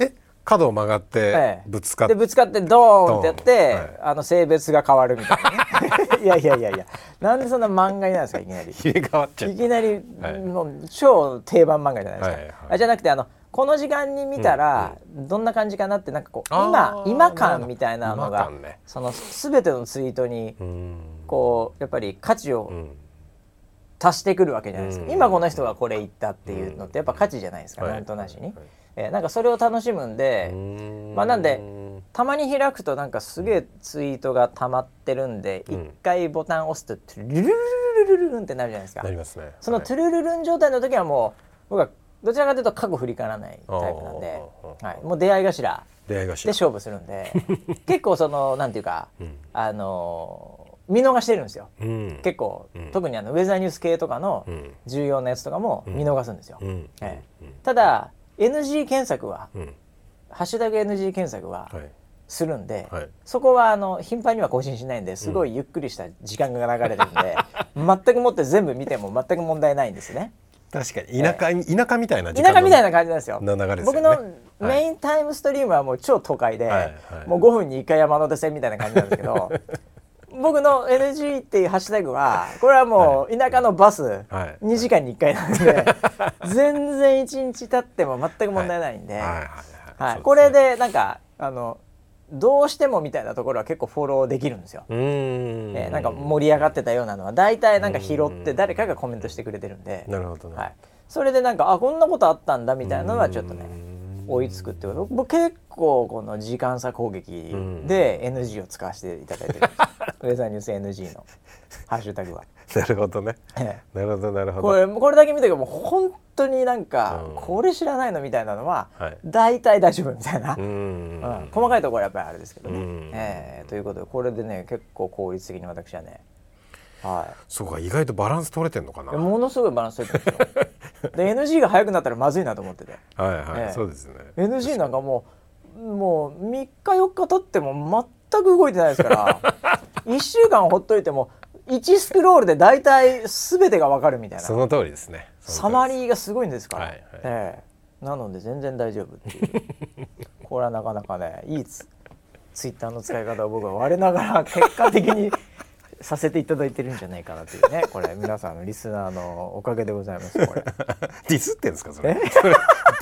え角を曲がってぶつかって、でぶつかってドーンってやって、はい、あの性別が変わるみたいな。ね *laughs* いやいやいやいや。なんでそんな漫画になるんですかいきなり。入れ替わっちゃう。いきなり、はい、もう超定番漫画じゃないですか、はいはい、あじゃなくてあのこの時間に見たらどんな感じかなってなんかこう今今感みたいなのが、ね、その全てのツイートにこうやっぱり価値を足してくるわけじゃないですか、今この人がこれ言ったっていうのってやっぱ価値じゃないですか、なんとなしに、えー、なんかそれを楽しむんでまあなんでたまに開くとなんかすげえツイートが溜まってるんで一、回ボタン押すとトゥルルルルルルルンってなるじゃないですかなりますねそのトゥルルルン状態の時はもう僕はどちらかというと過去振り返らないタイプなんで、はい、もう出会い頭。で勝負するんで *laughs* 結構そのなんていうか、うん、あの見逃してるんですよ、うん、結構、うん、特にあのウェザーニュース系とかの重要なやつとかも見逃すんですよ、ええ、ただ NG 検索は、ハッシュタグ NG 検索は、するんで、はい、そこはあの頻繁には更新しないんですごいゆっくりした時間が流れてるんで、*laughs* 全くもって全部見ても全く問題ないんですね。確かに。田舎、えー、田舎みたいな田舎みたいな感じなんですよ。流れ、ね、僕のメインタイムストリームはもう超都会で、はい、もう5分に1回山手線みたいな感じなんですけど *laughs* 僕の NG っていうハッシュタグはこれはもう田舎のバス2時間に1回なんで、全然1日経っても全く問題ないんで。これでなんかあのどうしてもみたいなところは結構フォローできるんですよ。うん、えー、なんか盛り上がってたようなのは大体なんか拾って誰かがコメントしてくれてるんで。なるほど、ね、はい、それでなんかあこんなことあったんだみたいなのはちょっとね追いつくってこと。僕結構この時間差攻撃で NG を使わせていただいてる *laughs* ウェザーニュース NG のハッシュタグは。*laughs* なるほどね。なるほどなるほど。これこれだけ見ても本当になんか、うん、これ知らないのみたいなのは、はい、大体大丈夫みたいな、うん、細かいところはやっぱりあれですけどね。えー、ということでこれでね結構効率的に私はね。はい、そうか意外とバランス取れてんのかな。ものすごいバランス取れてるんですよ *laughs* で NG が速くなったらまずいなと思ってて。はいはい、えー、そうですね。NG なんかもうもう3日4日経っても全く動いてないですから *laughs* 1週間ほっといても1スクロールで大体全てが分かるみたいな。その通りですね。サマリーがすごいんですから、はいはい、えー、なので全然大丈夫っていう。これはなかなかねいいツツイッターの使い方を僕は我ながら結果的にさせていただいてるんじゃないかなというね *laughs* これ。皆さんのリスナーのおかげでございますこれ。*laughs* ディスってんですかそれ？*laughs* デ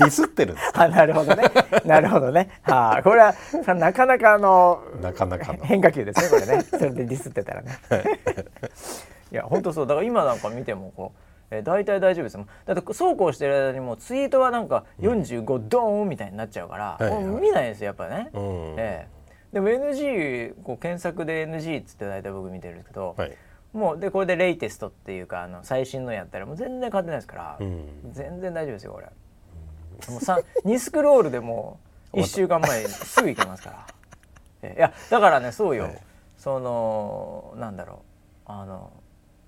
ィスってるんですあなるほどね。なるほどね。はあこれはなかなかあのなかなか変化球ですねこれね。それでディスってたらね。いや本当そう。だから今なんか見てもこうえー、大体大丈夫ですもんだってそうこうしてる間にもツイートはなんか45ドーンみたいになっちゃうから、うん、見ないですよやっぱね、うん、えでも NG こう検索で NG っつって大体僕見てるんですけど、はい、もうでこれでレイテストっていうかあの最新のやったらもう全然変わってないですから、うん、全然大丈夫ですよこれ、うん、もう2 *laughs* スクロールでもう1週間前 *laughs* すぐ行けますから。いやだからねそうよ、はい、そのなんだろう。あの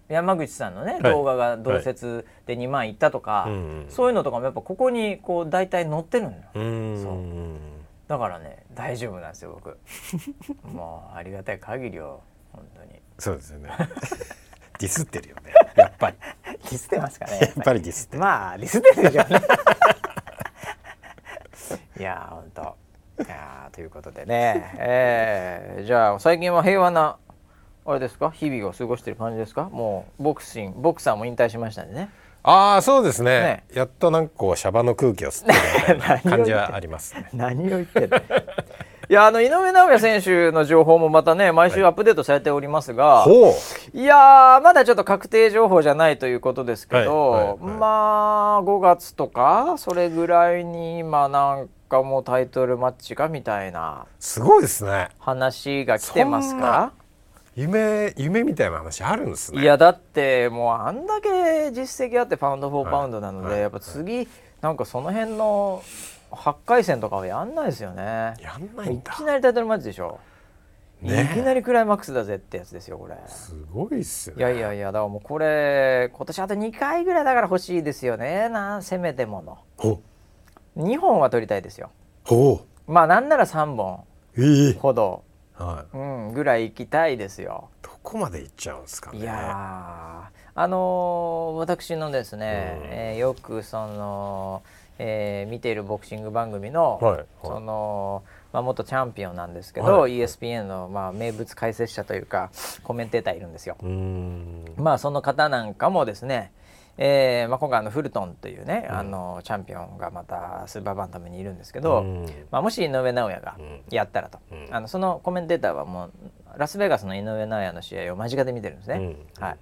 山口さんのね、はい、動画が同説で2万いったとか、はい、そういうのとかもやっぱここにこう大体載ってるのよ。だからね大丈夫なんですよ僕。*laughs* もうありがたい限りよ本当に。そうですよね。*laughs* ディスってるよねやっぱり。ディスってますかねやっぱり。ディスってまあディスってるでしょうね。*laughs* いや本当。いやということでね、えー、じゃあ最近は平和なあれですか？日々を過ごしてる感じですか？もうボクシングボクサーも引退しましたんでねああそうですね、ね、やっとなんかこうシャバの空気を吸ってるみたいな *laughs* 感じはあります、ね、何を言ってんの？*laughs* いやあの井上尚弥選手の情報もまたね毎週アップデートされておりますが、はい、いやまだちょっと確定情報じゃないということですけど、はいはい、まあ5月とかそれぐらいに今なんかもうタイトルマッチかみたいなすごいですね。話が来てますか？夢夢みたいな話あるんですね。いやだってもうあんだけ実績あってパウンド・フォー・パウンドなので、はい。はい、やっぱ次なんかその辺の8回戦とかはやんないですよね。やんないいきなりタイトルマッチでしょ。ね、いきなりクライマックスだぜってやつですよこれ。すごいっすよ、ね、いやいやいやだからもうこれ今年あと2回ぐらいだから欲しいですよね。なせめてもの。2本は取りたいですよ。まあなんなら3本ほど、はい、うん、ぐらい行きたいですよ。どこまで行っちゃうんですかね。いやあのー、私のですね、うん、えー、よくその、えー、見ているボクシング番組の、はいはい、その。まあ、元チャンピオンなんですけど、はい、ESPN の、まあ、名物解説者というかコメンテーターいるんですよ。まあその方なんかもですね、えーまあ、今回あのフルトンというね、うん、あのチャンピオンがまたスーパーバンタムにいるんですけど、うん、まあ、もし井上尚弥がやったらと、うん、あのそのコメンテーターはもうラスベガスの井上尚弥の試合を間近で見てるんですね。はい。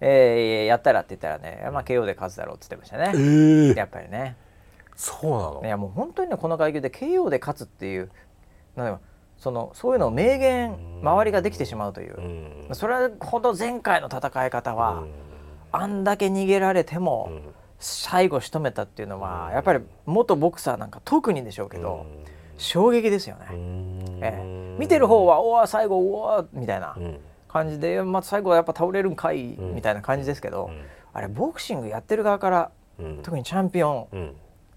えー、やったらって言ったらね、まあ、KO で勝つだろうって言ってましたね、えー、やっぱりね。そうなの？いやもう本当にねこの階級で KO で勝つっていうなんそのそういうのを明言周りができてしまうという、それほど前回の戦い方は、あんだけ逃げられても、最後仕留めたっていうのは、やっぱり元ボクサーなんか特にでしょうけど、衝撃ですよね。えー、見てる方は「おわ最後うわ」みたいな感じで、まあ、最後はやっぱ倒れるんかいみたいな感じですけど、あれボクシングやってる側から、特にチャンピオン、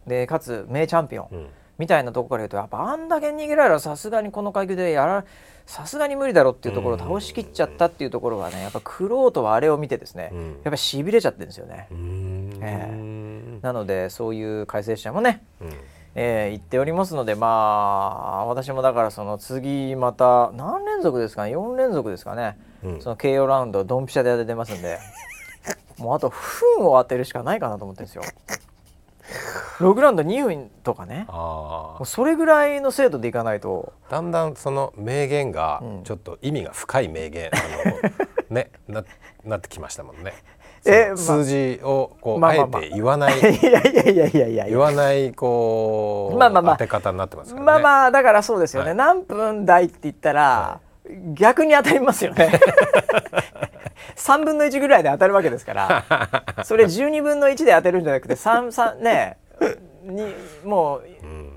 でかつ名チャンピオン、みたいなとこから言うとやっぱあんだけ逃げられたらさすがにこの階級でやらさすがに無理だろっていうところを倒しきっちゃったっていうところはねやっぱクロートはあれを見てですね、やっぱしびれちゃってるんですよね。えー、なのでそういう解説者もね、えー、言っておりますのでまあ私もだからその次また何連続ですかね？4連続ですかね、うん、その KO ラウンドドンピシャで出ますんで。*laughs* もうあと糞を当てるしかないかなと思ってるんですよ。*laughs* 6ラウンド2分とかね。もうそれぐらいの精度でいかないと。だんだんその名言がちょっと意味が深い名言、うん、あの *laughs* ねななってきましたもんね。え数字をこう、まあまあまあ、あえて言わない *laughs* いやいやいやいやいや。言わないこう、まあまあまあ、当て方になってますからね。まあまあだからそうですよね、はい、何分台って言ったら、はい、逆に当たりますよね3分の1ぐらいで当たるわけですから。*laughs* それ12分の1で当てるんじゃなくて3三ねにもう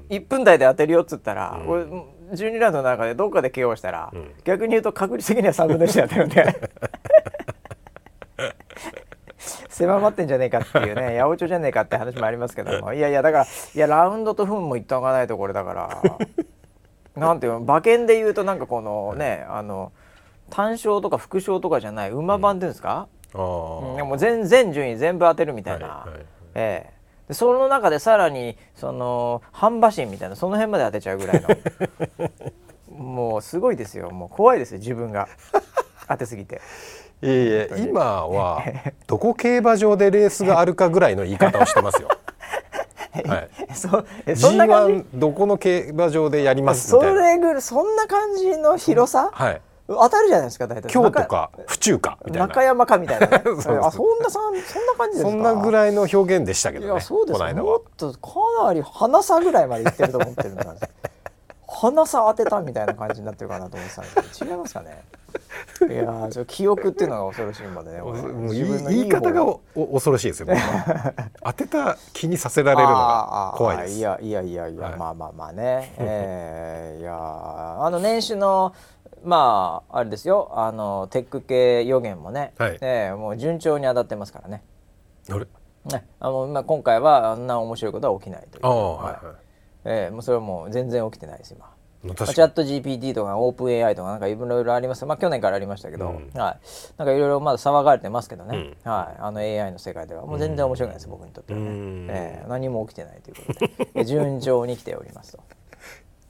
1分台で当てるよっつったら、うん、12ラウンドの中でどっかで KO したら、うん、逆に言うと確率的には3分の1で当てるんで *laughs* 狭まってんじゃねえかっていうね *laughs* 八百長じゃねえかって話もありますけども。いやいやだからいやラウンドと分もいったおかないとこれだからなんていうの馬券で言うとなんかこのねあの単勝とか副賞とかじゃない馬番っていうんですか、うん、でも全全順位全部当てるみたいな、はいはい、ええ。でその中でさらにその半馬身みたいなその辺まで当てちゃうぐらいの。*laughs* もうすごいですよ。もう怖いですよ自分が。当てすぎて。いえいえ今は *laughs* どこ競馬場でレースがあるかぐらいの言い方をしてますよ。*laughs* はい、そそんな感じ？どこの競馬場でやります？みたいな。それぐらいそんな感じの広さ、はい、当たるじゃないですか大体。京都か府中かみたいな。中山かみたいな、*laughs* ね、あそんなそんな感じですか？そんなぐらいの表現でしたけど、ね、いやそうですもっとかなり鼻差ぐらいまでいってると思ってるんだ鼻差当てたみたいな感じになってるかなと思ってたんですけど違いますかね？いやそ記憶っていうのが恐ろしいまでね言い方が。恐ろしいですよ *laughs* 当てた気にさせられるのが怖いです。いやいやいやいや、はい、まあまあまあね、えー、いやあの年始のまああれですよ。あのテック系予言もね、はい、えー、もう順調に当たってますからね。あれ？ね、あのまあ、今回はあんな面白いことは起きないという、はいはい。えー、もうそれはもう全然起きてないです今。チャット GPT とかオープン AI とかなんかいろいろあります。まあ去年からありましたけど、うん、はい、なんかいろいろまだ騒がれてますけどね、うん、はい、あの AI の世界では。もう全然面白くないです、うん、僕にとってはね、えー、何も起きてないということで順調に来ておりますと。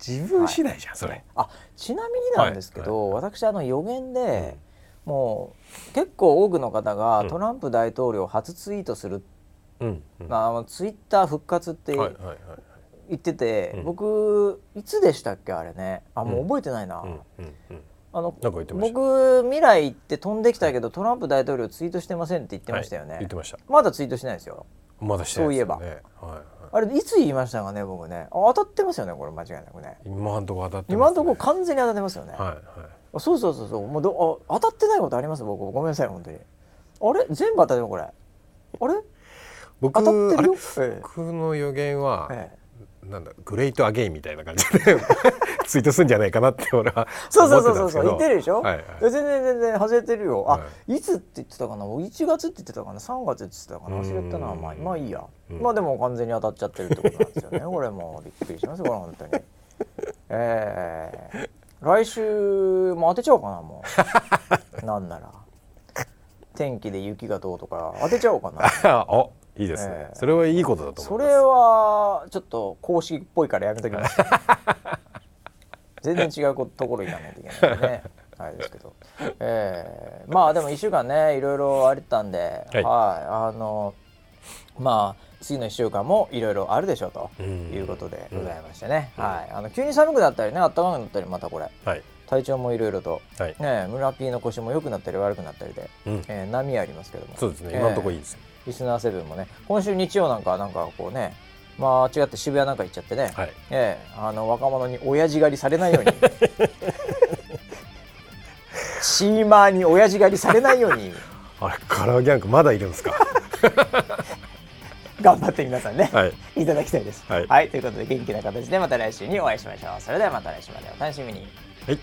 自分次第じゃん、はい、それあちなみになんですけど、私あの予言で、もう結構多くの方がトランプ大統領初ツイートする、うんうん、あツイッター復活って言ってて、僕いつでしたっけあれね。あもう覚えてないな。あの僕未来行って飛んできたけどトランプ大統領ツイートしてませんって言ってましたよね、言ってました。まだツイートしてないですよ。まだしてない、ね、そういえば、はいあれいつ言いましたかね僕ね。当たってますよねこれ間違いなくね。今のとこ当たって、ね、今のとこ完全に当たってますよね。はいはい。そうそうそうそう。もうどあ当たってないことあります？僕ごめんなさい本当に。あれ？全部当たるよこれ。あれ？僕当たってるよ、ええ、僕の予言は、ええなんだグレートアゲインみたいな感じで *laughs* ツイートするんじゃないかなって俺はそうそうそうそう言ってるでしょ、はいはい、全然全然外れてるよ。あ、はい、いつって言ってたかな？1月って言ってたかな？3月って言ってたかな？忘れたな。まあまあいいや、うん、まあでも完全に当たっちゃってるってことなんですよね。*laughs* これもびっくりしますこれ本当に。えー、来週も当てちゃおうかなもう。*laughs* なんなら。天気で雪がどうとか当てちゃおうかな。おいいですね、えー、それはいいことだとそれはちょっと公式っぽいからやめときます。*laughs* 全然違うところ行かないといけないね。あ *laughs* れですけど、えー、まあでも1週間ねいろいろあったんで、はい、はい、あのまあ次の1週間もいろいろあるでしょうということでございましてね、うん、はい、あの急に寒くなったりね暖かくなったりまたこれ、はい、体調もいろいろと、はい、ね村ピーの腰も良くなったり悪くなったりで、うん、えー、波ありますけども。そうですね。今のところいいですよ、えーリスナーセブンもね今週日曜なんかなんかこうねまあ違って渋谷なんか行っちゃってね、はい、ええあの若者に親父狩りされないように *laughs* シーマーに親父狩りされないようにあれカラーギャングまだいるんですか？*laughs* 頑張って皆さんね、はい、いただきたいです、はい、はい、ということで元気な形でまた来週にお会いしましょう。それではまた来週までお楽しみに。はい